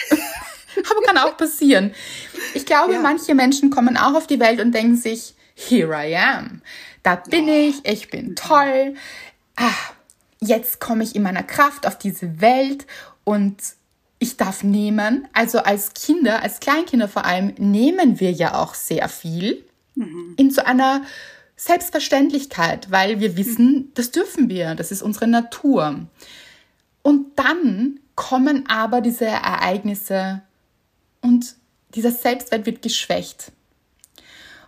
Aber kann auch passieren. Ich glaube, ja. manche Menschen kommen auch auf die Welt und denken sich, here I am. Da bin oh. ich, ich bin toll. Ah, jetzt komme ich in meiner Kraft auf diese Welt und ich darf nehmen. Also als Kinder, als Kleinkinder vor allem, nehmen wir ja auch sehr viel mhm. in so einer Selbstverständlichkeit, weil wir wissen, das dürfen wir, das ist unsere Natur. Und dann kommen aber diese Ereignisse und dieser Selbstwert wird geschwächt.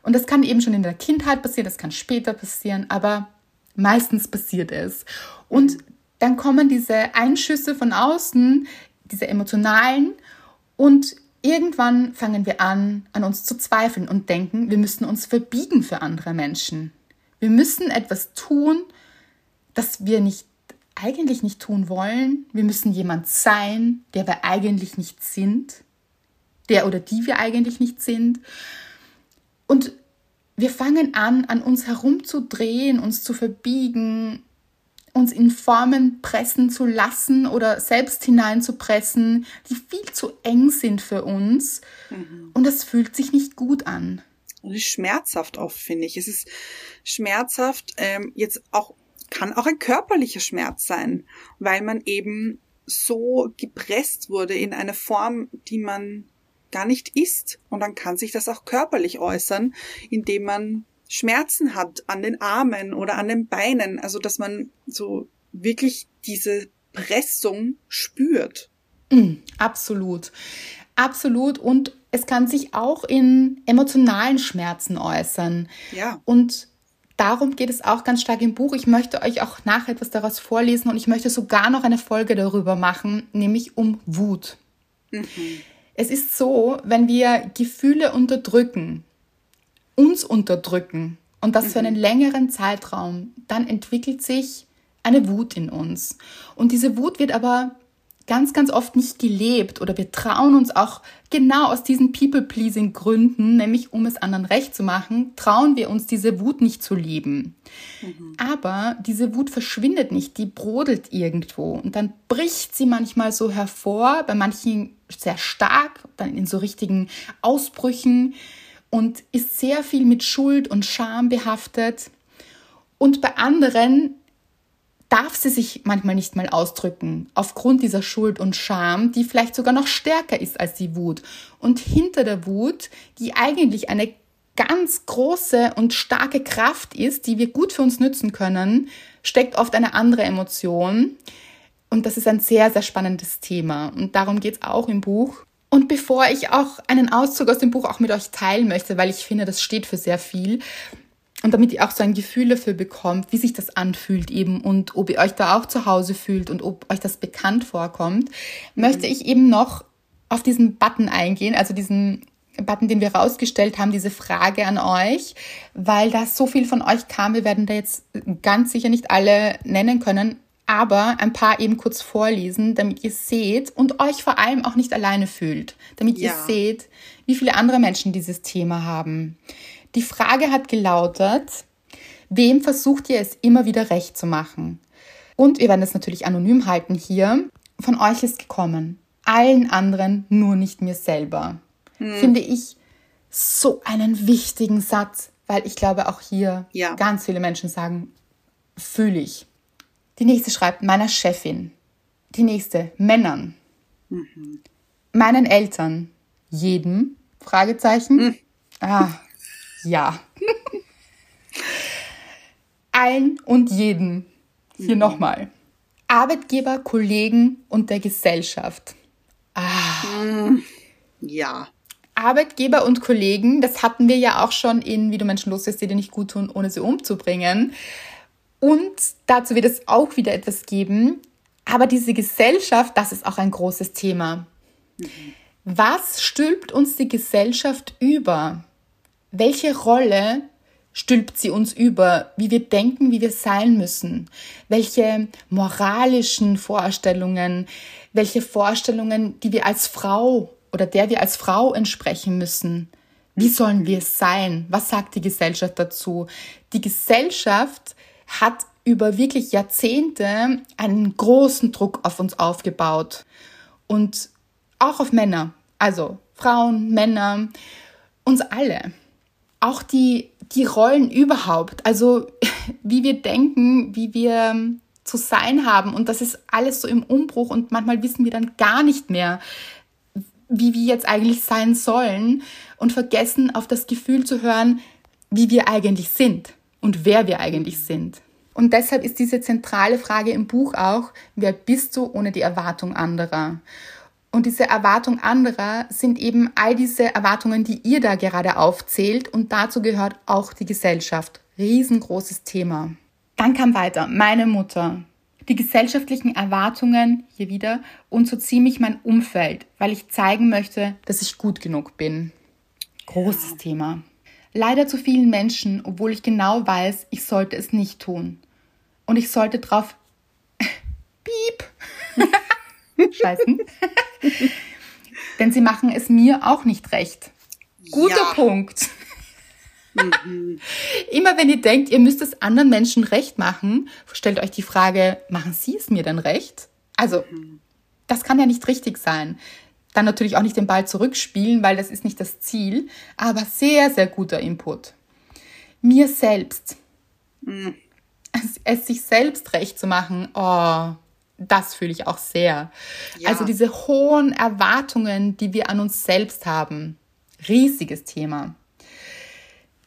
Und das kann eben schon in der Kindheit passieren, das kann später passieren, aber meistens passiert es. Und dann kommen diese Einschüsse von außen, diese emotionalen, und irgendwann fangen wir an, an uns zu zweifeln und denken, wir müssen uns verbiegen für andere Menschen. Wir müssen etwas tun, das wir nicht eigentlich nicht tun wollen. Wir müssen jemand sein, der wir eigentlich nicht sind der oder die wir eigentlich nicht sind. Und wir fangen an, an uns herumzudrehen, uns zu verbiegen, uns in Formen pressen zu lassen oder selbst hineinzupressen, die viel zu eng sind für uns. Mhm. Und das fühlt sich nicht gut an. Und es ist schmerzhaft oft, finde ich. Es ist schmerzhaft, ähm, jetzt auch, kann auch ein körperlicher Schmerz sein, weil man eben so gepresst wurde in eine Form, die man gar nicht ist. Und dann kann sich das auch körperlich äußern, indem man Schmerzen hat an den Armen oder an den Beinen. Also, dass man so wirklich diese Pressung spürt. Mm, absolut. Absolut. Und es kann sich auch in emotionalen Schmerzen äußern. Ja. Und darum geht es auch ganz stark im Buch. Ich möchte euch auch nachher etwas daraus vorlesen und ich möchte sogar noch eine Folge darüber machen, nämlich um Wut. Mhm. Es ist so, wenn wir Gefühle unterdrücken, uns unterdrücken und das mhm. für einen längeren Zeitraum, dann entwickelt sich eine Wut in uns. Und diese Wut wird aber ganz, ganz oft nicht gelebt oder wir trauen uns auch genau aus diesen People-Pleasing-Gründen, nämlich um es anderen recht zu machen, trauen wir uns diese Wut nicht zu leben. Mhm. Aber diese Wut verschwindet nicht, die brodelt irgendwo und dann bricht sie manchmal so hervor, bei manchen sehr stark, dann in so richtigen Ausbrüchen und ist sehr viel mit Schuld und Scham behaftet. Und bei anderen darf sie sich manchmal nicht mal ausdrücken, aufgrund dieser Schuld und Scham, die vielleicht sogar noch stärker ist als die Wut. Und hinter der Wut, die eigentlich eine ganz große und starke Kraft ist, die wir gut für uns nützen können, steckt oft eine andere Emotion. Und das ist ein sehr, sehr spannendes Thema. Und darum geht es auch im Buch. Und bevor ich auch einen Auszug aus dem Buch auch mit euch teilen möchte, weil ich finde, das steht für sehr viel, und damit ihr auch so ein Gefühl dafür bekommt, wie sich das anfühlt eben und ob ihr euch da auch zu Hause fühlt und ob euch das bekannt vorkommt, möchte ich eben noch auf diesen Button eingehen, also diesen Button, den wir rausgestellt haben, diese Frage an euch, weil da so viel von euch kam. Wir werden da jetzt ganz sicher nicht alle nennen können, aber ein paar eben kurz vorlesen, damit ihr seht und euch vor allem auch nicht alleine fühlt, damit ja. ihr seht, wie viele andere Menschen dieses Thema haben. Die Frage hat gelautet, wem versucht ihr es immer wieder recht zu machen? Und wir werden es natürlich anonym halten hier. Von euch ist gekommen. Allen anderen, nur nicht mir selber. Hm. Finde ich so einen wichtigen Satz, weil ich glaube, auch hier ja. ganz viele Menschen sagen, fühle ich. Die nächste schreibt meiner Chefin. Die nächste Männern. Mhm. Meinen Eltern. Jedem? Fragezeichen. Mhm. Ah, ja. Allen und jeden. Hier mhm. nochmal. Arbeitgeber, Kollegen und der Gesellschaft. Ah. Mhm. Ja. Arbeitgeber und Kollegen, das hatten wir ja auch schon in Wie du Menschen loslässt, die dir nicht gut tun, ohne sie umzubringen. Und dazu wird es auch wieder etwas geben. Aber diese Gesellschaft, das ist auch ein großes Thema. Was stülpt uns die Gesellschaft über? welche Rolle stülpt sie uns über, wie wir denken, wie wir sein müssen, welche moralischen Vorstellungen, welche Vorstellungen, die wir als Frau oder der wir als Frau entsprechen müssen. Wie sollen wir sein? Was sagt die Gesellschaft dazu? Die Gesellschaft hat über wirklich Jahrzehnte einen großen Druck auf uns aufgebaut. Und auch auf Männer, also Frauen, Männer, uns alle. Auch die, die Rollen überhaupt, also wie wir denken, wie wir zu sein haben. Und das ist alles so im Umbruch und manchmal wissen wir dann gar nicht mehr, wie wir jetzt eigentlich sein sollen und vergessen auf das Gefühl zu hören, wie wir eigentlich sind und wer wir eigentlich sind. Und deshalb ist diese zentrale Frage im Buch auch, wer bist du ohne die Erwartung anderer? Und diese Erwartung anderer sind eben all diese Erwartungen, die ihr da gerade aufzählt. Und dazu gehört auch die Gesellschaft. Riesengroßes Thema. Dann kam weiter meine Mutter. Die gesellschaftlichen Erwartungen hier wieder und so ziemlich mein Umfeld, weil ich zeigen möchte, dass ich gut genug bin. Großes ja. Thema. Leider zu vielen Menschen, obwohl ich genau weiß, ich sollte es nicht tun. Und ich sollte drauf piep scheißen. Denn sie machen es mir auch nicht recht. Guter ja. Punkt. Mhm. Immer wenn ihr denkt, ihr müsst es anderen Menschen recht machen, stellt euch die Frage, machen sie es mir denn recht? Also, mhm. das kann ja nicht richtig sein. Dann natürlich auch nicht den Ball zurückspielen, weil das ist nicht das Ziel, aber sehr, sehr guter Input. Mir selbst. Mhm. Es, es sich selbst recht zu machen, oh, das fühle ich auch sehr. Ja. Also diese hohen Erwartungen, die wir an uns selbst haben. Riesiges Thema.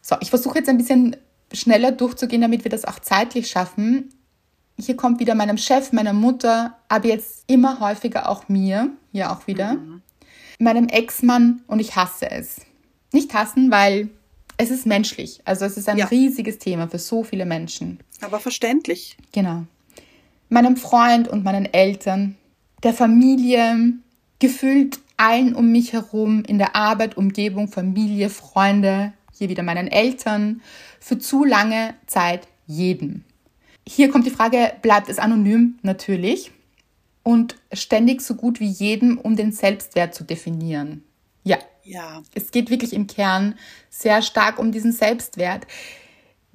So, ich versuche jetzt ein bisschen schneller durchzugehen, damit wir das auch zeitlich schaffen. Hier kommt wieder meinem Chef, meiner Mutter, aber jetzt immer häufiger auch mir, hier auch wieder, mhm. meinem Ex-Mann und ich hasse es. Nicht hassen, weil es ist menschlich. Also es ist ein ja. riesiges Thema für so viele Menschen. Aber verständlich. Genau meinem Freund und meinen Eltern, der Familie, gefühlt allen um mich herum, in der Arbeit, Umgebung, Familie, Freunde, hier wieder meinen Eltern, für zu lange Zeit jedem. Hier kommt die Frage, bleibt es anonym? Natürlich. Und ständig so gut wie jedem, um den Selbstwert zu definieren. Ja. Ja. Es geht wirklich im Kern sehr stark um diesen Selbstwert,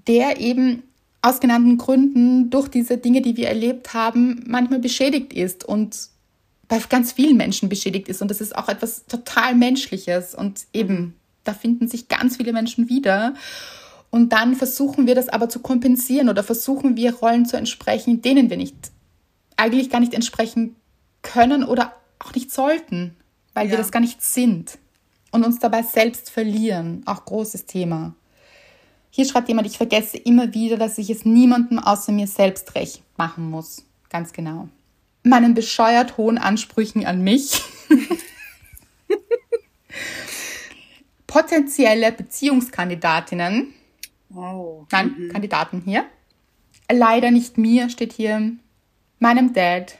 der eben aus genannten Gründen durch diese Dinge, die wir erlebt haben, manchmal beschädigt ist und bei ganz vielen Menschen beschädigt ist. Und das ist auch etwas total Menschliches. Und eben, da finden sich ganz viele Menschen wieder. Und dann versuchen wir das aber zu kompensieren oder versuchen wir Rollen zu entsprechen, denen wir nicht, eigentlich gar nicht entsprechen können oder auch nicht sollten, weil ja. wir das gar nicht sind. Und uns dabei selbst verlieren. Auch großes Thema. Hier schreibt jemand, ich vergesse immer wieder, dass ich es niemandem außer mir selbst recht machen muss. Ganz genau. Meinen bescheuert hohen Ansprüchen an mich. Potenzielle Beziehungskandidatinnen. Oh. Nein, mhm. Kandidaten hier. Leider nicht mir, steht hier. Meinem Dad.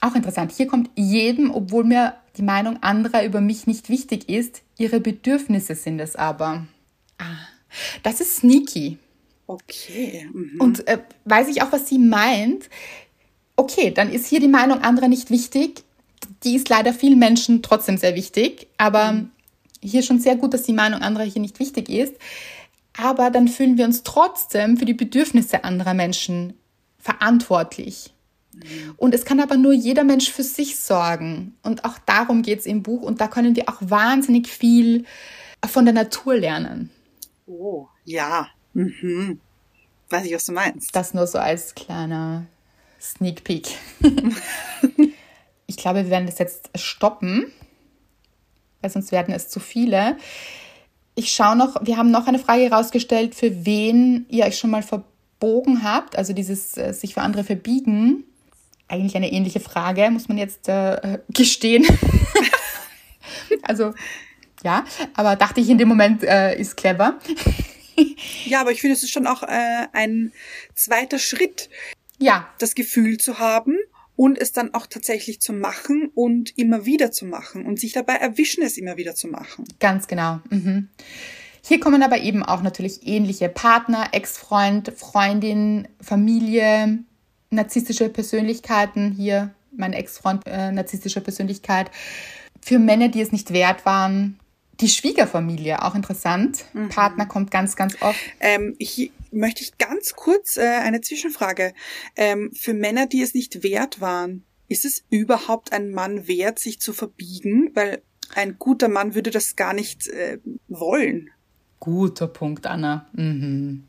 Auch interessant. Hier kommt jedem, obwohl mir die Meinung anderer über mich nicht wichtig ist, ihre Bedürfnisse sind es aber. Ah, das ist sneaky. Okay. Mhm. Und äh, weiß ich auch, was sie meint. Okay, dann ist hier die Meinung anderer nicht wichtig. Die ist leider vielen Menschen trotzdem sehr wichtig. Aber mhm. hier schon sehr gut, dass die Meinung anderer hier nicht wichtig ist. Aber dann fühlen wir uns trotzdem für die Bedürfnisse anderer Menschen verantwortlich. Mhm. Und es kann aber nur jeder Mensch für sich sorgen. Und auch darum geht es im Buch. Und da können wir auch wahnsinnig viel von der Natur lernen. Oh, ja. Mhm. Weiß ich, was du meinst. Das nur so als kleiner Sneak Peek. ich glaube, wir werden das jetzt stoppen, weil sonst werden es zu viele. Ich schaue noch, wir haben noch eine Frage herausgestellt, für wen ihr euch schon mal verbogen habt, also dieses äh, sich für andere verbiegen. Eigentlich eine ähnliche Frage, muss man jetzt äh, gestehen. also ja, aber dachte ich in dem Moment, äh, ist clever. ja, aber ich finde, es ist schon auch äh, ein zweiter Schritt, ja. das Gefühl zu haben und es dann auch tatsächlich zu machen und immer wieder zu machen und sich dabei erwischen, es immer wieder zu machen. Ganz genau. Mhm. Hier kommen aber eben auch natürlich ähnliche Partner, Ex-Freund, Freundin, Familie, narzisstische Persönlichkeiten. Hier mein Ex-Freund, äh, narzisstische Persönlichkeit. Für Männer, die es nicht wert waren, die Schwiegerfamilie, auch interessant. Mhm. Partner kommt ganz, ganz oft. Ähm, hier möchte ich ganz kurz äh, eine Zwischenfrage. Ähm, für Männer, die es nicht wert waren, ist es überhaupt ein Mann wert, sich zu verbiegen? Weil ein guter Mann würde das gar nicht äh, wollen. Guter Punkt, Anna. Mhm.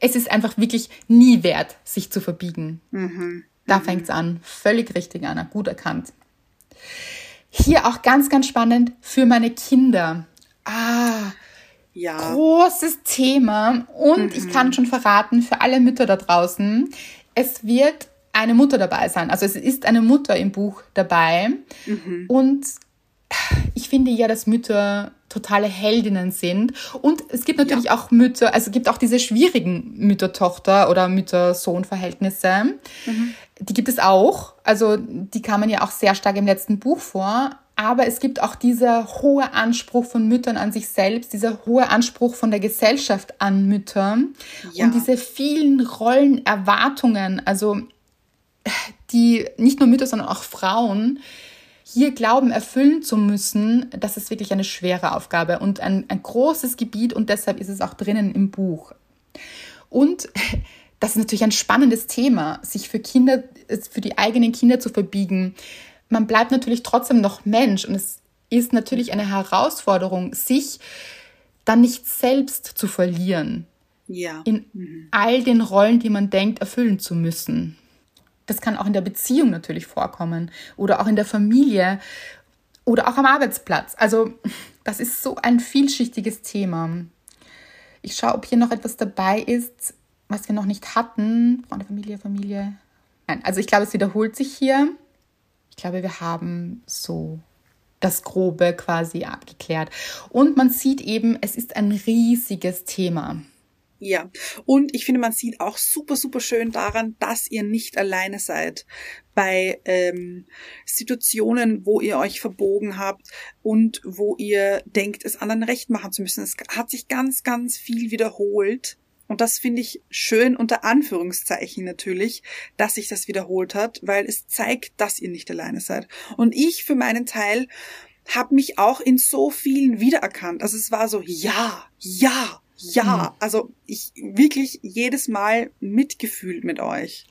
Es ist einfach wirklich nie wert, sich zu verbiegen. Mhm. Da mhm. fängt's an. Völlig richtig, Anna. Gut erkannt. Hier auch ganz, ganz spannend für meine Kinder. Ah, ja. großes Thema. Und mhm. ich kann schon verraten, für alle Mütter da draußen, es wird eine Mutter dabei sein. Also es ist eine Mutter im Buch dabei. Mhm. Und ich finde ja, dass Mütter totale Heldinnen sind. Und es gibt natürlich ja. auch Mütter, also es gibt auch diese schwierigen Mütter-Tochter- oder Mütter-Sohn-Verhältnisse. Mhm. Die gibt es auch. Also die kamen ja auch sehr stark im letzten Buch vor. Aber es gibt auch dieser hohe Anspruch von Müttern an sich selbst, dieser hohe Anspruch von der Gesellschaft an Mütter ja. und diese vielen Rollen, Erwartungen, also die nicht nur Mütter, sondern auch Frauen hier glauben, erfüllen zu müssen, das ist wirklich eine schwere Aufgabe und ein, ein großes Gebiet und deshalb ist es auch drinnen im Buch. Und das ist natürlich ein spannendes Thema, sich für Kinder, für die eigenen Kinder zu verbiegen. Man bleibt natürlich trotzdem noch Mensch und es ist natürlich eine Herausforderung, sich dann nicht selbst zu verlieren. Ja. In mhm. all den Rollen, die man denkt, erfüllen zu müssen. Das kann auch in der Beziehung natürlich vorkommen oder auch in der Familie oder auch am Arbeitsplatz. Also das ist so ein vielschichtiges Thema. Ich schaue, ob hier noch etwas dabei ist, was wir noch nicht hatten. Freunde, Familie, Familie. Nein, also ich glaube, es wiederholt sich hier. Ich glaube, wir haben so das Grobe quasi abgeklärt. Und man sieht eben, es ist ein riesiges Thema. Ja, und ich finde, man sieht auch super, super schön daran, dass ihr nicht alleine seid bei ähm, Situationen, wo ihr euch verbogen habt und wo ihr denkt, es anderen recht machen zu müssen. Es hat sich ganz, ganz viel wiederholt und das finde ich schön unter Anführungszeichen natürlich, dass sich das wiederholt hat, weil es zeigt, dass ihr nicht alleine seid. Und ich für meinen Teil habe mich auch in so vielen wiedererkannt. Also es war so, ja, ja, ja. Mhm. Also ich wirklich jedes Mal mitgefühlt mit euch.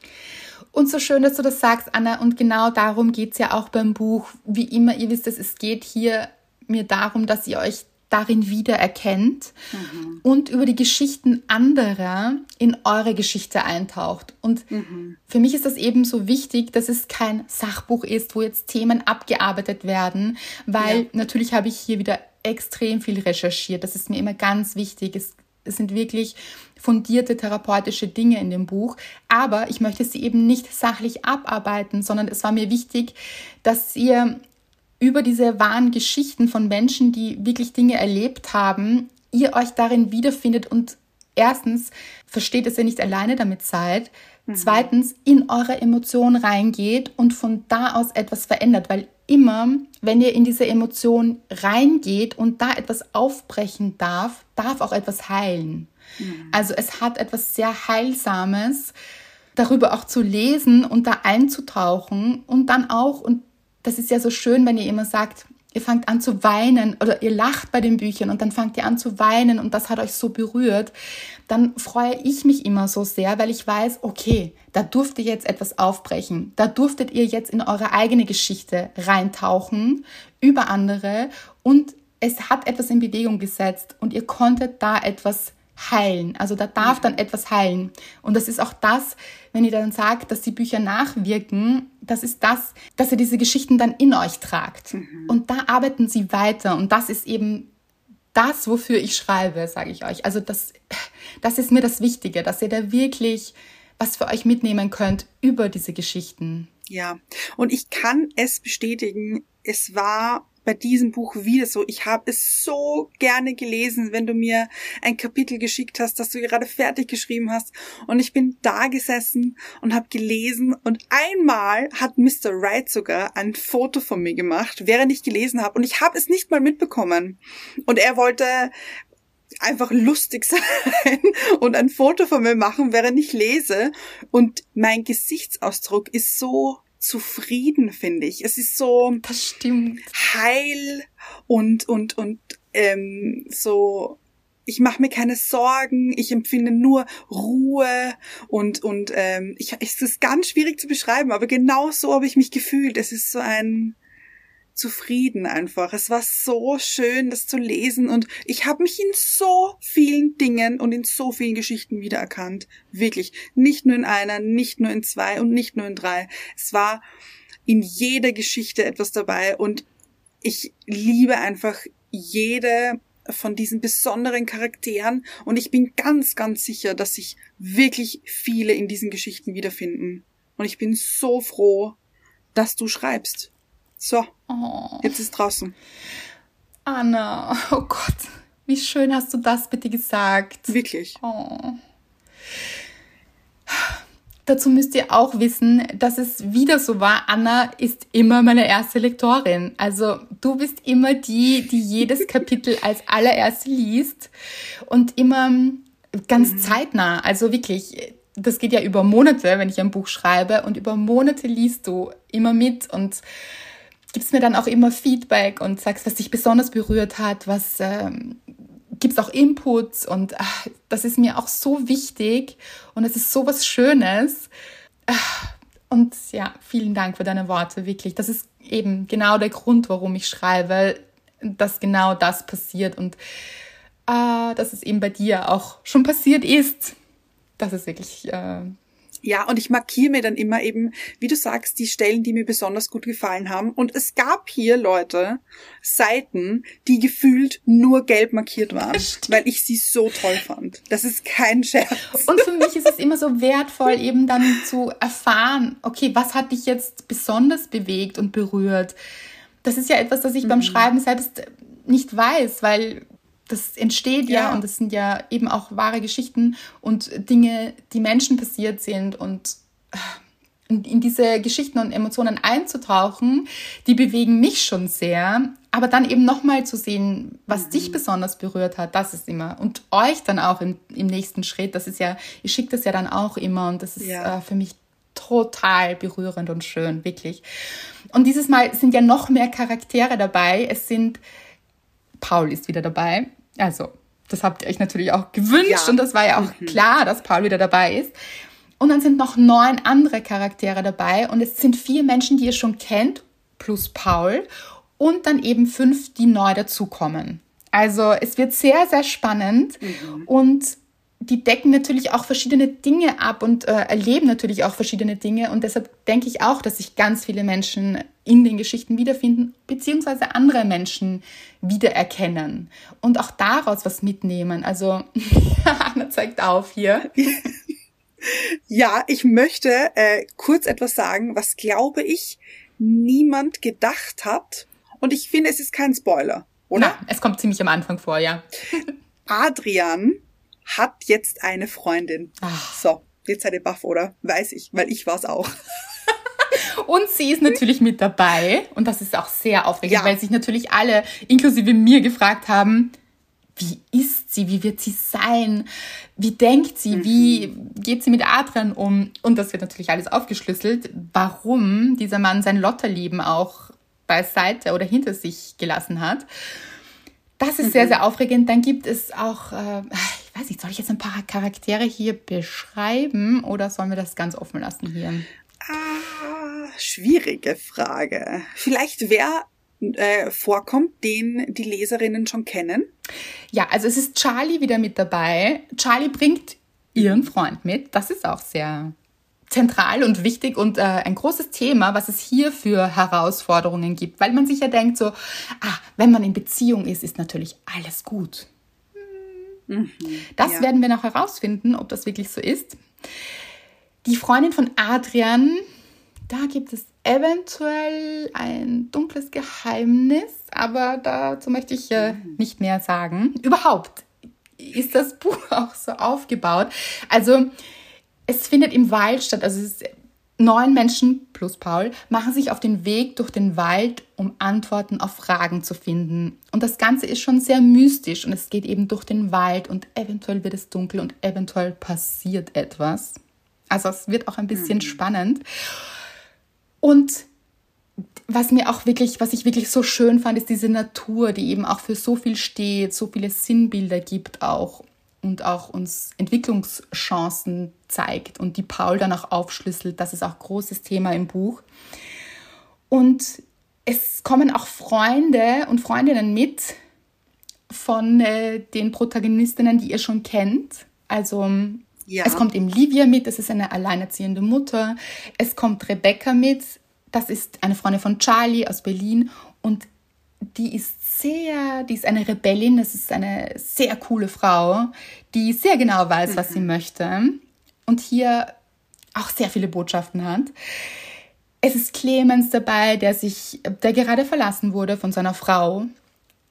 Und so schön, dass du das sagst, Anna. Und genau darum geht's ja auch beim Buch. Wie immer, ihr wisst es, es geht hier mir darum, dass ihr euch darin wiedererkennt mhm. und über die Geschichten anderer in eure Geschichte eintaucht. Und mhm. für mich ist das eben so wichtig, dass es kein Sachbuch ist, wo jetzt Themen abgearbeitet werden, weil ja. natürlich habe ich hier wieder extrem viel recherchiert. Das ist mir immer ganz wichtig. Es, es sind wirklich fundierte therapeutische Dinge in dem Buch, aber ich möchte sie eben nicht sachlich abarbeiten, sondern es war mir wichtig, dass ihr über diese wahren Geschichten von Menschen, die wirklich Dinge erlebt haben, ihr euch darin wiederfindet und erstens versteht, dass ihr nicht alleine damit seid, mhm. zweitens in eure Emotionen reingeht und von da aus etwas verändert, weil immer, wenn ihr in diese Emotion reingeht und da etwas aufbrechen darf, darf auch etwas heilen. Mhm. Also es hat etwas sehr Heilsames, darüber auch zu lesen und da einzutauchen und dann auch, und das ist ja so schön, wenn ihr immer sagt, ihr fangt an zu weinen oder ihr lacht bei den Büchern und dann fangt ihr an zu weinen und das hat euch so berührt, dann freue ich mich immer so sehr, weil ich weiß, okay, da durfte jetzt etwas aufbrechen. Da durftet ihr jetzt in eure eigene Geschichte reintauchen über andere und es hat etwas in Bewegung gesetzt und ihr konntet da etwas heilen. Also da darf dann etwas heilen. Und das ist auch das, wenn ihr dann sagt, dass die Bücher nachwirken, das ist das, dass ihr diese Geschichten dann in euch tragt. Mhm. Und da arbeiten sie weiter. Und das ist eben das, wofür ich schreibe, sage ich euch. Also das, das ist mir das Wichtige, dass ihr da wirklich was für euch mitnehmen könnt über diese Geschichten. Ja, und ich kann es bestätigen, es war bei diesem Buch wieder so. Ich habe es so gerne gelesen, wenn du mir ein Kapitel geschickt hast, das du gerade fertig geschrieben hast. Und ich bin da gesessen und habe gelesen. Und einmal hat Mr. Wright sogar ein Foto von mir gemacht, während ich gelesen habe. Und ich habe es nicht mal mitbekommen. Und er wollte einfach lustig sein und ein Foto von mir machen, während ich lese. Und mein Gesichtsausdruck ist so zufrieden, finde ich. Es ist so das stimmt. heil und und und ähm, so ich mache mir keine Sorgen, ich empfinde nur Ruhe und und ähm, ich, es ist ganz schwierig zu beschreiben, aber genau so habe ich mich gefühlt. Es ist so ein zufrieden einfach. Es war so schön, das zu lesen und ich habe mich in so vielen Dingen und in so vielen Geschichten wiedererkannt. Wirklich. Nicht nur in einer, nicht nur in zwei und nicht nur in drei. Es war in jeder Geschichte etwas dabei und ich liebe einfach jede von diesen besonderen Charakteren und ich bin ganz, ganz sicher, dass sich wirklich viele in diesen Geschichten wiederfinden. Und ich bin so froh, dass du schreibst. So, oh. jetzt ist draußen. Anna, oh Gott, wie schön hast du das bitte gesagt. Wirklich. Oh. Dazu müsst ihr auch wissen, dass es wieder so war. Anna ist immer meine erste Lektorin. Also du bist immer die, die jedes Kapitel als allererste liest und immer ganz mhm. zeitnah. Also wirklich, das geht ja über Monate, wenn ich ein Buch schreibe und über Monate liest du immer mit und gibst mir dann auch immer Feedback und sagst, was dich besonders berührt hat, was ähm, gibst auch Inputs und ach, das ist mir auch so wichtig und es ist so was Schönes. Ach, und ja, vielen Dank für deine Worte, wirklich. Das ist eben genau der Grund, warum ich schreibe, dass genau das passiert und äh, dass es eben bei dir auch schon passiert ist. Das ist wirklich äh, ja, und ich markiere mir dann immer eben, wie du sagst, die Stellen, die mir besonders gut gefallen haben. Und es gab hier Leute, Seiten, die gefühlt nur gelb markiert waren, weil ich sie so toll fand. Das ist kein Scherz. Und für mich ist es immer so wertvoll, eben dann zu erfahren, okay, was hat dich jetzt besonders bewegt und berührt? Das ist ja etwas, das ich mhm. beim Schreiben selbst nicht weiß, weil das entsteht ja. ja. und das sind ja eben auch wahre Geschichten und Dinge, die Menschen passiert sind und äh, in diese Geschichten und Emotionen einzutauchen, die bewegen mich schon sehr. Aber dann eben nochmal zu sehen, was mhm. dich besonders berührt hat, das ist immer. Und euch dann auch im, im nächsten Schritt, das ist ja, ihr schickt das ja dann auch immer und das ist ja. äh, für mich total berührend und schön, wirklich. Und dieses Mal sind ja noch mehr Charaktere dabei. Es sind Paul ist wieder dabei. Also, das habt ihr euch natürlich auch gewünscht ja. und das war ja auch mhm. klar, dass Paul wieder dabei ist. Und dann sind noch neun andere Charaktere dabei und es sind vier Menschen, die ihr schon kennt, plus Paul und dann eben fünf, die neu dazukommen. Also es wird sehr, sehr spannend mhm. und die decken natürlich auch verschiedene Dinge ab und äh, erleben natürlich auch verschiedene Dinge. Und deshalb denke ich auch, dass sich ganz viele Menschen in den Geschichten wiederfinden, beziehungsweise andere Menschen wiedererkennen und auch daraus was mitnehmen. Also, Anna zeigt auf hier. Ja, ich möchte äh, kurz etwas sagen, was glaube ich niemand gedacht hat Und ich finde, es ist kein Spoiler, oder? Na, es kommt ziemlich am Anfang vor, ja. Adrian hat jetzt eine Freundin. Ach. So, jetzt seid ihr baff, oder? Weiß ich, weil ich war's auch. Und sie ist natürlich mit dabei. Und das ist auch sehr aufregend, ja. weil sich natürlich alle, inklusive mir, gefragt haben, wie ist sie, wie wird sie sein, wie denkt sie, mhm. wie geht sie mit Adrian um. Und das wird natürlich alles aufgeschlüsselt, warum dieser Mann sein Lotterleben auch beiseite oder hinter sich gelassen hat. Das ist mhm. sehr, sehr aufregend. Dann gibt es auch, äh, ich weiß nicht, soll ich jetzt ein paar Charaktere hier beschreiben oder sollen wir das ganz offen lassen hier? Ah, schwierige Frage. Vielleicht wer äh, vorkommt, den die Leserinnen schon kennen? Ja, also es ist Charlie wieder mit dabei. Charlie bringt ihren Freund mit. Das ist auch sehr zentral und wichtig und äh, ein großes Thema, was es hier für Herausforderungen gibt, weil man sich ja denkt so, ah, wenn man in Beziehung ist, ist natürlich alles gut. Mhm, das ja. werden wir noch herausfinden, ob das wirklich so ist. Die Freundin von Adrian, da gibt es eventuell ein dunkles Geheimnis, aber dazu möchte ich äh, mhm. nicht mehr sagen. Überhaupt ist das Buch auch so aufgebaut. Also es findet im Wald statt. Also es ist, neun Menschen plus Paul machen sich auf den Weg durch den Wald, um Antworten auf Fragen zu finden. Und das Ganze ist schon sehr mystisch und es geht eben durch den Wald und eventuell wird es dunkel und eventuell passiert etwas. Also es wird auch ein bisschen mhm. spannend. Und was mir auch wirklich, was ich wirklich so schön fand, ist diese Natur, die eben auch für so viel steht, so viele Sinnbilder gibt auch und auch uns Entwicklungschancen zeigt und die Paul dann auch aufschlüsselt. Das ist auch großes Thema im Buch. Und es kommen auch Freunde und Freundinnen mit von äh, den Protagonistinnen, die ihr schon kennt. Also ja. es kommt eben Livia mit, das ist eine alleinerziehende Mutter. Es kommt Rebecca mit, das ist eine Freundin von Charlie aus Berlin und die ist sehr, die ist eine Rebellin, das ist eine sehr coole Frau, die sehr genau weiß, was sie mhm. möchte und hier auch sehr viele Botschaften hat. Es ist Clemens dabei, der sich, der gerade verlassen wurde von seiner Frau.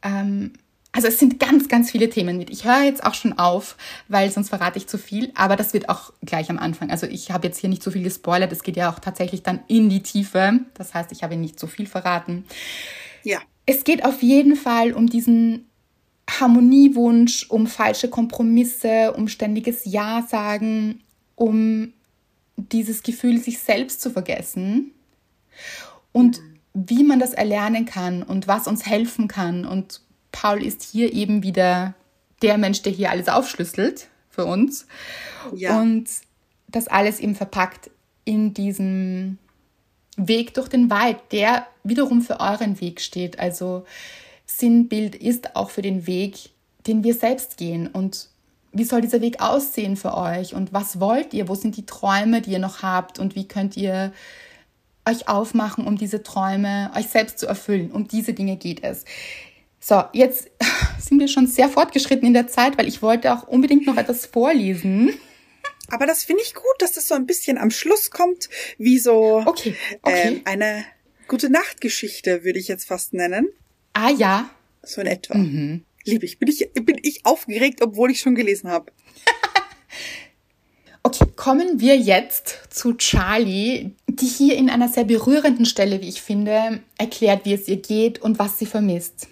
Ähm, also es sind ganz, ganz viele Themen mit. Ich höre jetzt auch schon auf, weil sonst verrate ich zu viel, aber das wird auch gleich am Anfang. Also ich habe jetzt hier nicht so viel gespoilert, es geht ja auch tatsächlich dann in die Tiefe. Das heißt, ich habe nicht so viel verraten. Ja es geht auf jeden Fall um diesen Harmoniewunsch, um falsche Kompromisse, um ständiges Ja sagen, um dieses Gefühl, sich selbst zu vergessen und wie man das erlernen kann und was uns helfen kann. Und Paul ist hier eben wieder der Mensch, der hier alles aufschlüsselt für uns. Ja. Und das alles eben verpackt in diesem Weg durch den Wald, der wiederum für euren Weg steht. Also Sinnbild ist auch für den Weg, den wir selbst gehen. Und wie soll dieser Weg aussehen für euch? Und was wollt ihr? Wo sind die Träume, die ihr noch habt? Und wie könnt ihr euch aufmachen, um diese Träume euch selbst zu erfüllen? Um diese Dinge geht es. So, jetzt sind wir schon sehr fortgeschritten in der Zeit, weil ich wollte auch unbedingt noch etwas vorlesen. Aber das finde ich gut, dass das so ein bisschen am Schluss kommt, wie so okay, okay. Äh, eine gute Nachtgeschichte, würde ich jetzt fast nennen. Ah ja. So in etwa. Mhm. Liebe ich. Bin ich, bin ich aufgeregt, obwohl ich schon gelesen habe. okay, kommen wir jetzt zu Charlie, die hier in einer sehr berührenden Stelle, wie ich finde, erklärt, wie es ihr geht und was sie vermisst.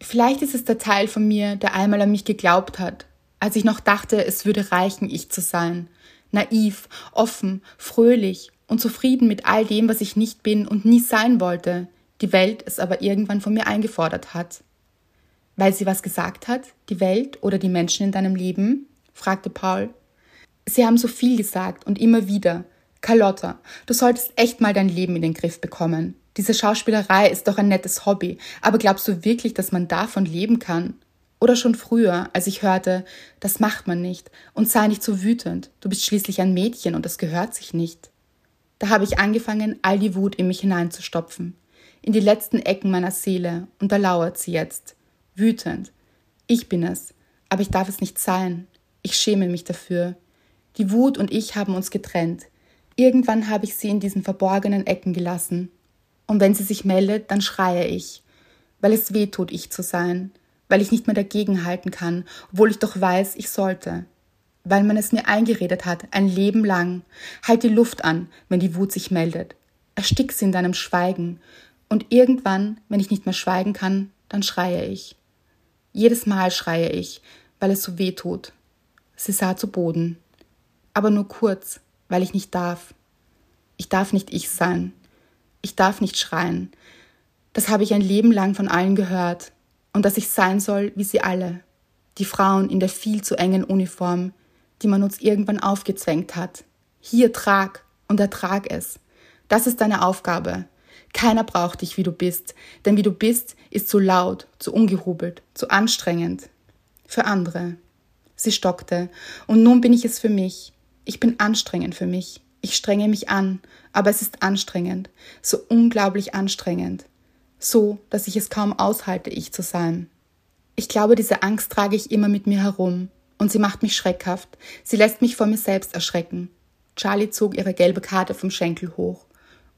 Vielleicht ist es der Teil von mir, der einmal an mich geglaubt hat, als ich noch dachte, es würde reichen, ich zu sein. Naiv, offen, fröhlich und zufrieden mit all dem, was ich nicht bin und nie sein wollte, die Welt es aber irgendwann von mir eingefordert hat. Weil sie was gesagt hat, die Welt oder die Menschen in deinem Leben? fragte Paul. Sie haben so viel gesagt und immer wieder. Carlotta, du solltest echt mal dein Leben in den Griff bekommen. Diese Schauspielerei ist doch ein nettes Hobby, aber glaubst du wirklich, dass man davon leben kann? Oder schon früher, als ich hörte, das macht man nicht und sei nicht so wütend, du bist schließlich ein Mädchen und das gehört sich nicht. Da habe ich angefangen, all die Wut in mich hineinzustopfen, in die letzten Ecken meiner Seele, und da lauert sie jetzt, wütend. Ich bin es, aber ich darf es nicht sein. Ich schäme mich dafür. Die Wut und ich haben uns getrennt. Irgendwann habe ich sie in diesen verborgenen Ecken gelassen. Und wenn sie sich meldet, dann schreie ich. weil es weh tut, ich zu sein, weil ich nicht mehr dagegen halten kann, obwohl ich doch weiß, ich sollte, weil man es mir eingeredet hat, ein Leben lang. Halt die Luft an, wenn die Wut sich meldet. Erstick sie in deinem Schweigen. Und irgendwann, wenn ich nicht mehr schweigen kann, dann schreie ich. Jedes Mal schreie ich, weil es so weh tut. Sie sah zu Boden. Aber nur kurz, weil ich nicht darf. Ich darf nicht ich sein. Ich darf nicht schreien. Das habe ich ein Leben lang von allen gehört. Und dass ich sein soll wie sie alle. Die Frauen in der viel zu engen Uniform, die man uns irgendwann aufgezwängt hat. Hier trag und ertrag es. Das ist deine Aufgabe. Keiner braucht dich, wie du bist, denn wie du bist, ist zu laut, zu ungehobelt, zu anstrengend. Für andere. Sie stockte, und nun bin ich es für mich. Ich bin anstrengend für mich. Ich strenge mich an, aber es ist anstrengend, so unglaublich anstrengend. So, dass ich es kaum aushalte, ich zu sein. Ich glaube, diese Angst trage ich immer mit mir herum, und sie macht mich schreckhaft. Sie lässt mich vor mir selbst erschrecken. Charlie zog ihre gelbe Karte vom Schenkel hoch.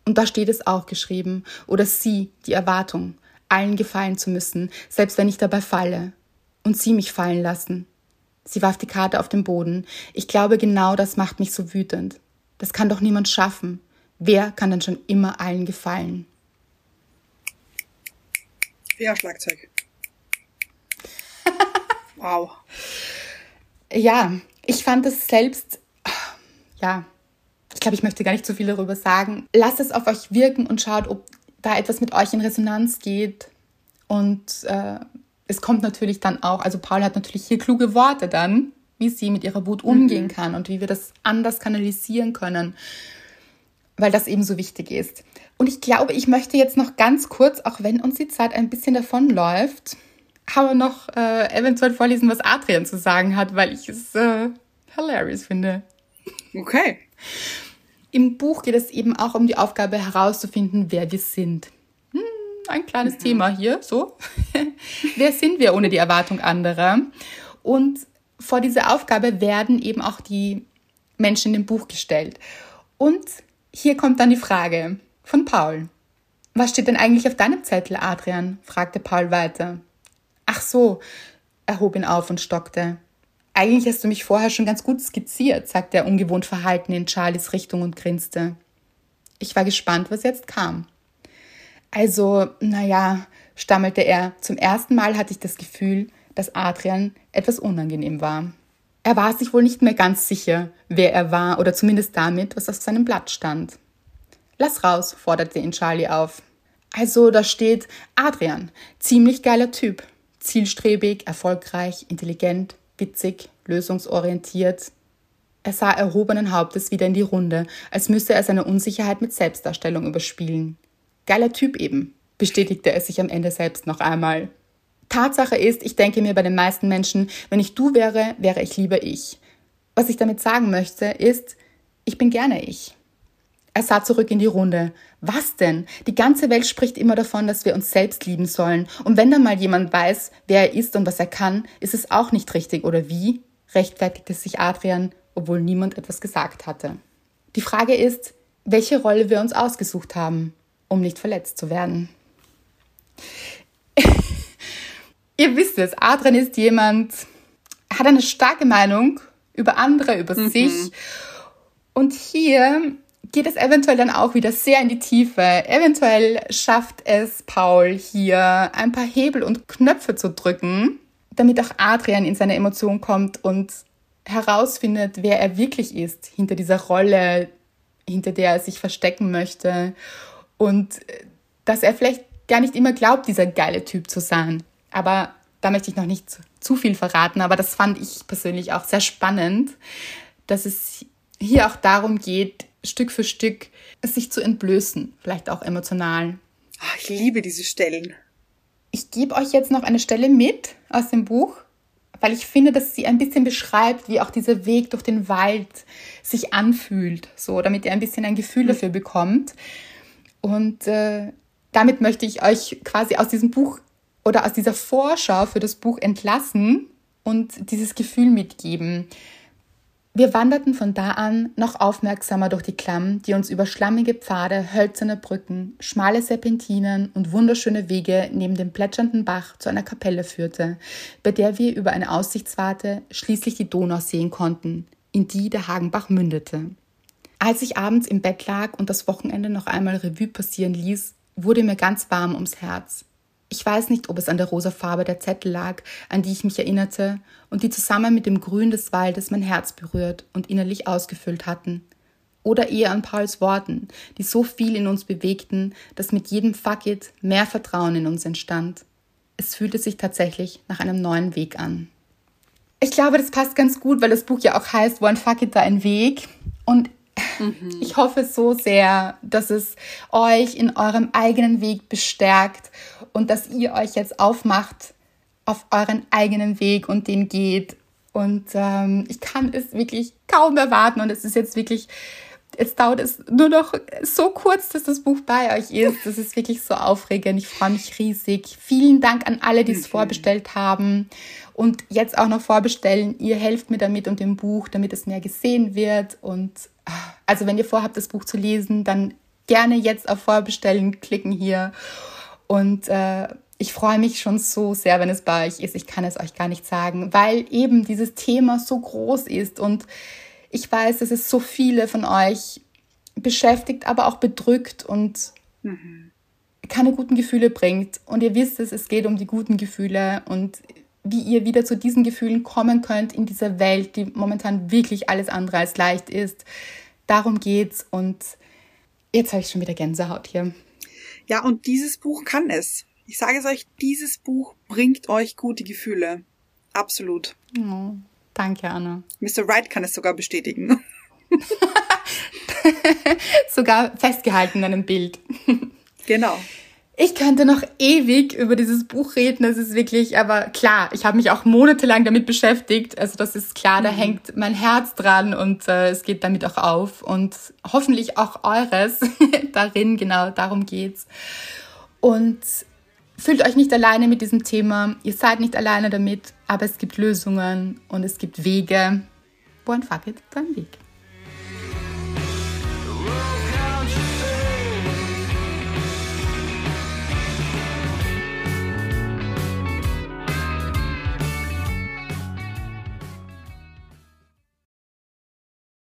Und da steht es auch geschrieben, oder sie, die Erwartung, allen gefallen zu müssen, selbst wenn ich dabei falle. Und sie mich fallen lassen. Sie warf die Karte auf den Boden. Ich glaube, genau das macht mich so wütend. Das kann doch niemand schaffen. Wer kann denn schon immer allen gefallen? Ja, Schlagzeug. wow. Ja, ich fand es selbst, ja, ich glaube, ich möchte gar nicht so viel darüber sagen. Lasst es auf euch wirken und schaut, ob da etwas mit euch in Resonanz geht. Und äh, es kommt natürlich dann auch, also Paul hat natürlich hier kluge Worte dann, wie sie mit ihrer Wut umgehen mhm. kann und wie wir das anders kanalisieren können, weil das eben so wichtig ist. Und ich glaube, ich möchte jetzt noch ganz kurz, auch wenn uns die Zeit ein bisschen davonläuft, aber noch äh, eventuell vorlesen, was Adrian zu sagen hat, weil ich es äh, hilarious finde. Okay. Im Buch geht es eben auch um die Aufgabe herauszufinden, wer wir sind. Hm, ein kleines mhm. Thema hier, so. wer sind wir ohne die Erwartung anderer? Und vor diese Aufgabe werden eben auch die Menschen in dem Buch gestellt. Und hier kommt dann die Frage von Paul. Was steht denn eigentlich auf deinem Zettel, Adrian? fragte Paul weiter. Ach so, er hob ihn auf und stockte. Eigentlich hast du mich vorher schon ganz gut skizziert, sagte er ungewohnt verhalten in Charlies Richtung und grinste. Ich war gespannt, was jetzt kam. Also, naja, stammelte er, zum ersten Mal hatte ich das Gefühl, dass Adrian etwas unangenehm war. Er war sich wohl nicht mehr ganz sicher, wer er war oder zumindest damit, was auf seinem Blatt stand. Lass raus, forderte ihn Charlie auf. Also, da steht Adrian, ziemlich geiler Typ, zielstrebig, erfolgreich, intelligent, witzig, lösungsorientiert. Er sah erhobenen Hauptes wieder in die Runde, als müsse er seine Unsicherheit mit Selbstdarstellung überspielen. Geiler Typ eben, bestätigte er sich am Ende selbst noch einmal. Tatsache ist, ich denke mir bei den meisten Menschen, wenn ich du wäre, wäre ich lieber ich. Was ich damit sagen möchte, ist, ich bin gerne ich. Er sah zurück in die Runde. Was denn? Die ganze Welt spricht immer davon, dass wir uns selbst lieben sollen. Und wenn dann mal jemand weiß, wer er ist und was er kann, ist es auch nicht richtig, oder wie? rechtfertigte sich Adrian, obwohl niemand etwas gesagt hatte. Die Frage ist, welche Rolle wir uns ausgesucht haben, um nicht verletzt zu werden. Ihr wisst es, Adrian ist jemand, hat eine starke Meinung über andere, über mhm. sich. Und hier geht es eventuell dann auch wieder sehr in die Tiefe. Eventuell schafft es Paul hier ein paar Hebel und Knöpfe zu drücken, damit auch Adrian in seine Emotion kommt und herausfindet, wer er wirklich ist, hinter dieser Rolle, hinter der er sich verstecken möchte und dass er vielleicht gar nicht immer glaubt, dieser geile Typ zu sein. Aber da möchte ich noch nicht zu viel verraten, aber das fand ich persönlich auch sehr spannend, dass es hier auch darum geht, Stück für Stück sich zu entblößen, vielleicht auch emotional. Ach, ich liebe diese Stellen. Ich gebe euch jetzt noch eine Stelle mit aus dem Buch, weil ich finde, dass sie ein bisschen beschreibt, wie auch dieser Weg durch den Wald sich anfühlt, so damit ihr ein bisschen ein Gefühl dafür bekommt. Und äh, damit möchte ich euch quasi aus diesem Buch oder aus dieser Vorschau für das Buch entlassen und dieses Gefühl mitgeben. Wir wanderten von da an noch aufmerksamer durch die Klamm, die uns über schlammige Pfade, hölzerne Brücken, schmale Serpentinen und wunderschöne Wege neben dem plätschernden Bach zu einer Kapelle führte, bei der wir über eine Aussichtswarte schließlich die Donau sehen konnten, in die der Hagenbach mündete. Als ich abends im Bett lag und das Wochenende noch einmal Revue passieren ließ, wurde mir ganz warm ums Herz. Ich weiß nicht, ob es an der rosa Farbe der Zettel lag, an die ich mich erinnerte und die zusammen mit dem Grün des Waldes mein Herz berührt und innerlich ausgefüllt hatten. Oder eher an Pauls Worten, die so viel in uns bewegten, dass mit jedem Fuck it mehr Vertrauen in uns entstand. Es fühlte sich tatsächlich nach einem neuen Weg an. Ich glaube, das passt ganz gut, weil das Buch ja auch heißt One Fuck It da ein Weg. Und Mhm. Ich hoffe so sehr, dass es euch in eurem eigenen Weg bestärkt und dass ihr euch jetzt aufmacht auf euren eigenen Weg und den geht. Und ähm, ich kann es wirklich kaum erwarten. Und es ist jetzt wirklich, jetzt dauert es nur noch so kurz, dass das Buch bei euch ist. Das ist wirklich so aufregend. Ich freue mich riesig. Vielen Dank an alle, die es vorbestellt haben und jetzt auch noch vorbestellen. Ihr helft mir damit und dem Buch, damit es mehr gesehen wird. Und ah, also wenn ihr vorhabt, das Buch zu lesen, dann gerne jetzt auf Vorbestellen klicken hier. Und äh, ich freue mich schon so sehr, wenn es bei euch ist. Ich kann es euch gar nicht sagen, weil eben dieses Thema so groß ist und ich weiß, dass es so viele von euch beschäftigt, aber auch bedrückt und mhm. keine guten Gefühle bringt. Und ihr wisst es, es geht um die guten Gefühle und wie ihr wieder zu diesen Gefühlen kommen könnt in dieser Welt, die momentan wirklich alles andere als leicht ist. Darum geht's und jetzt habe ich schon wieder Gänsehaut hier. Ja, und dieses Buch kann es. Ich sage es euch, dieses Buch bringt euch gute Gefühle. Absolut. Oh, danke, Anna. Mr. Wright kann es sogar bestätigen. sogar festgehalten in einem Bild. Genau. Ich könnte noch ewig über dieses Buch reden. Es ist wirklich, aber klar, ich habe mich auch monatelang damit beschäftigt. Also das ist klar, da mhm. hängt mein Herz dran und äh, es geht damit auch auf und hoffentlich auch eures darin. Genau, darum geht's. Und fühlt euch nicht alleine mit diesem Thema. Ihr seid nicht alleine damit, aber es gibt Lösungen und es gibt Wege. One fuck it, dein Weg.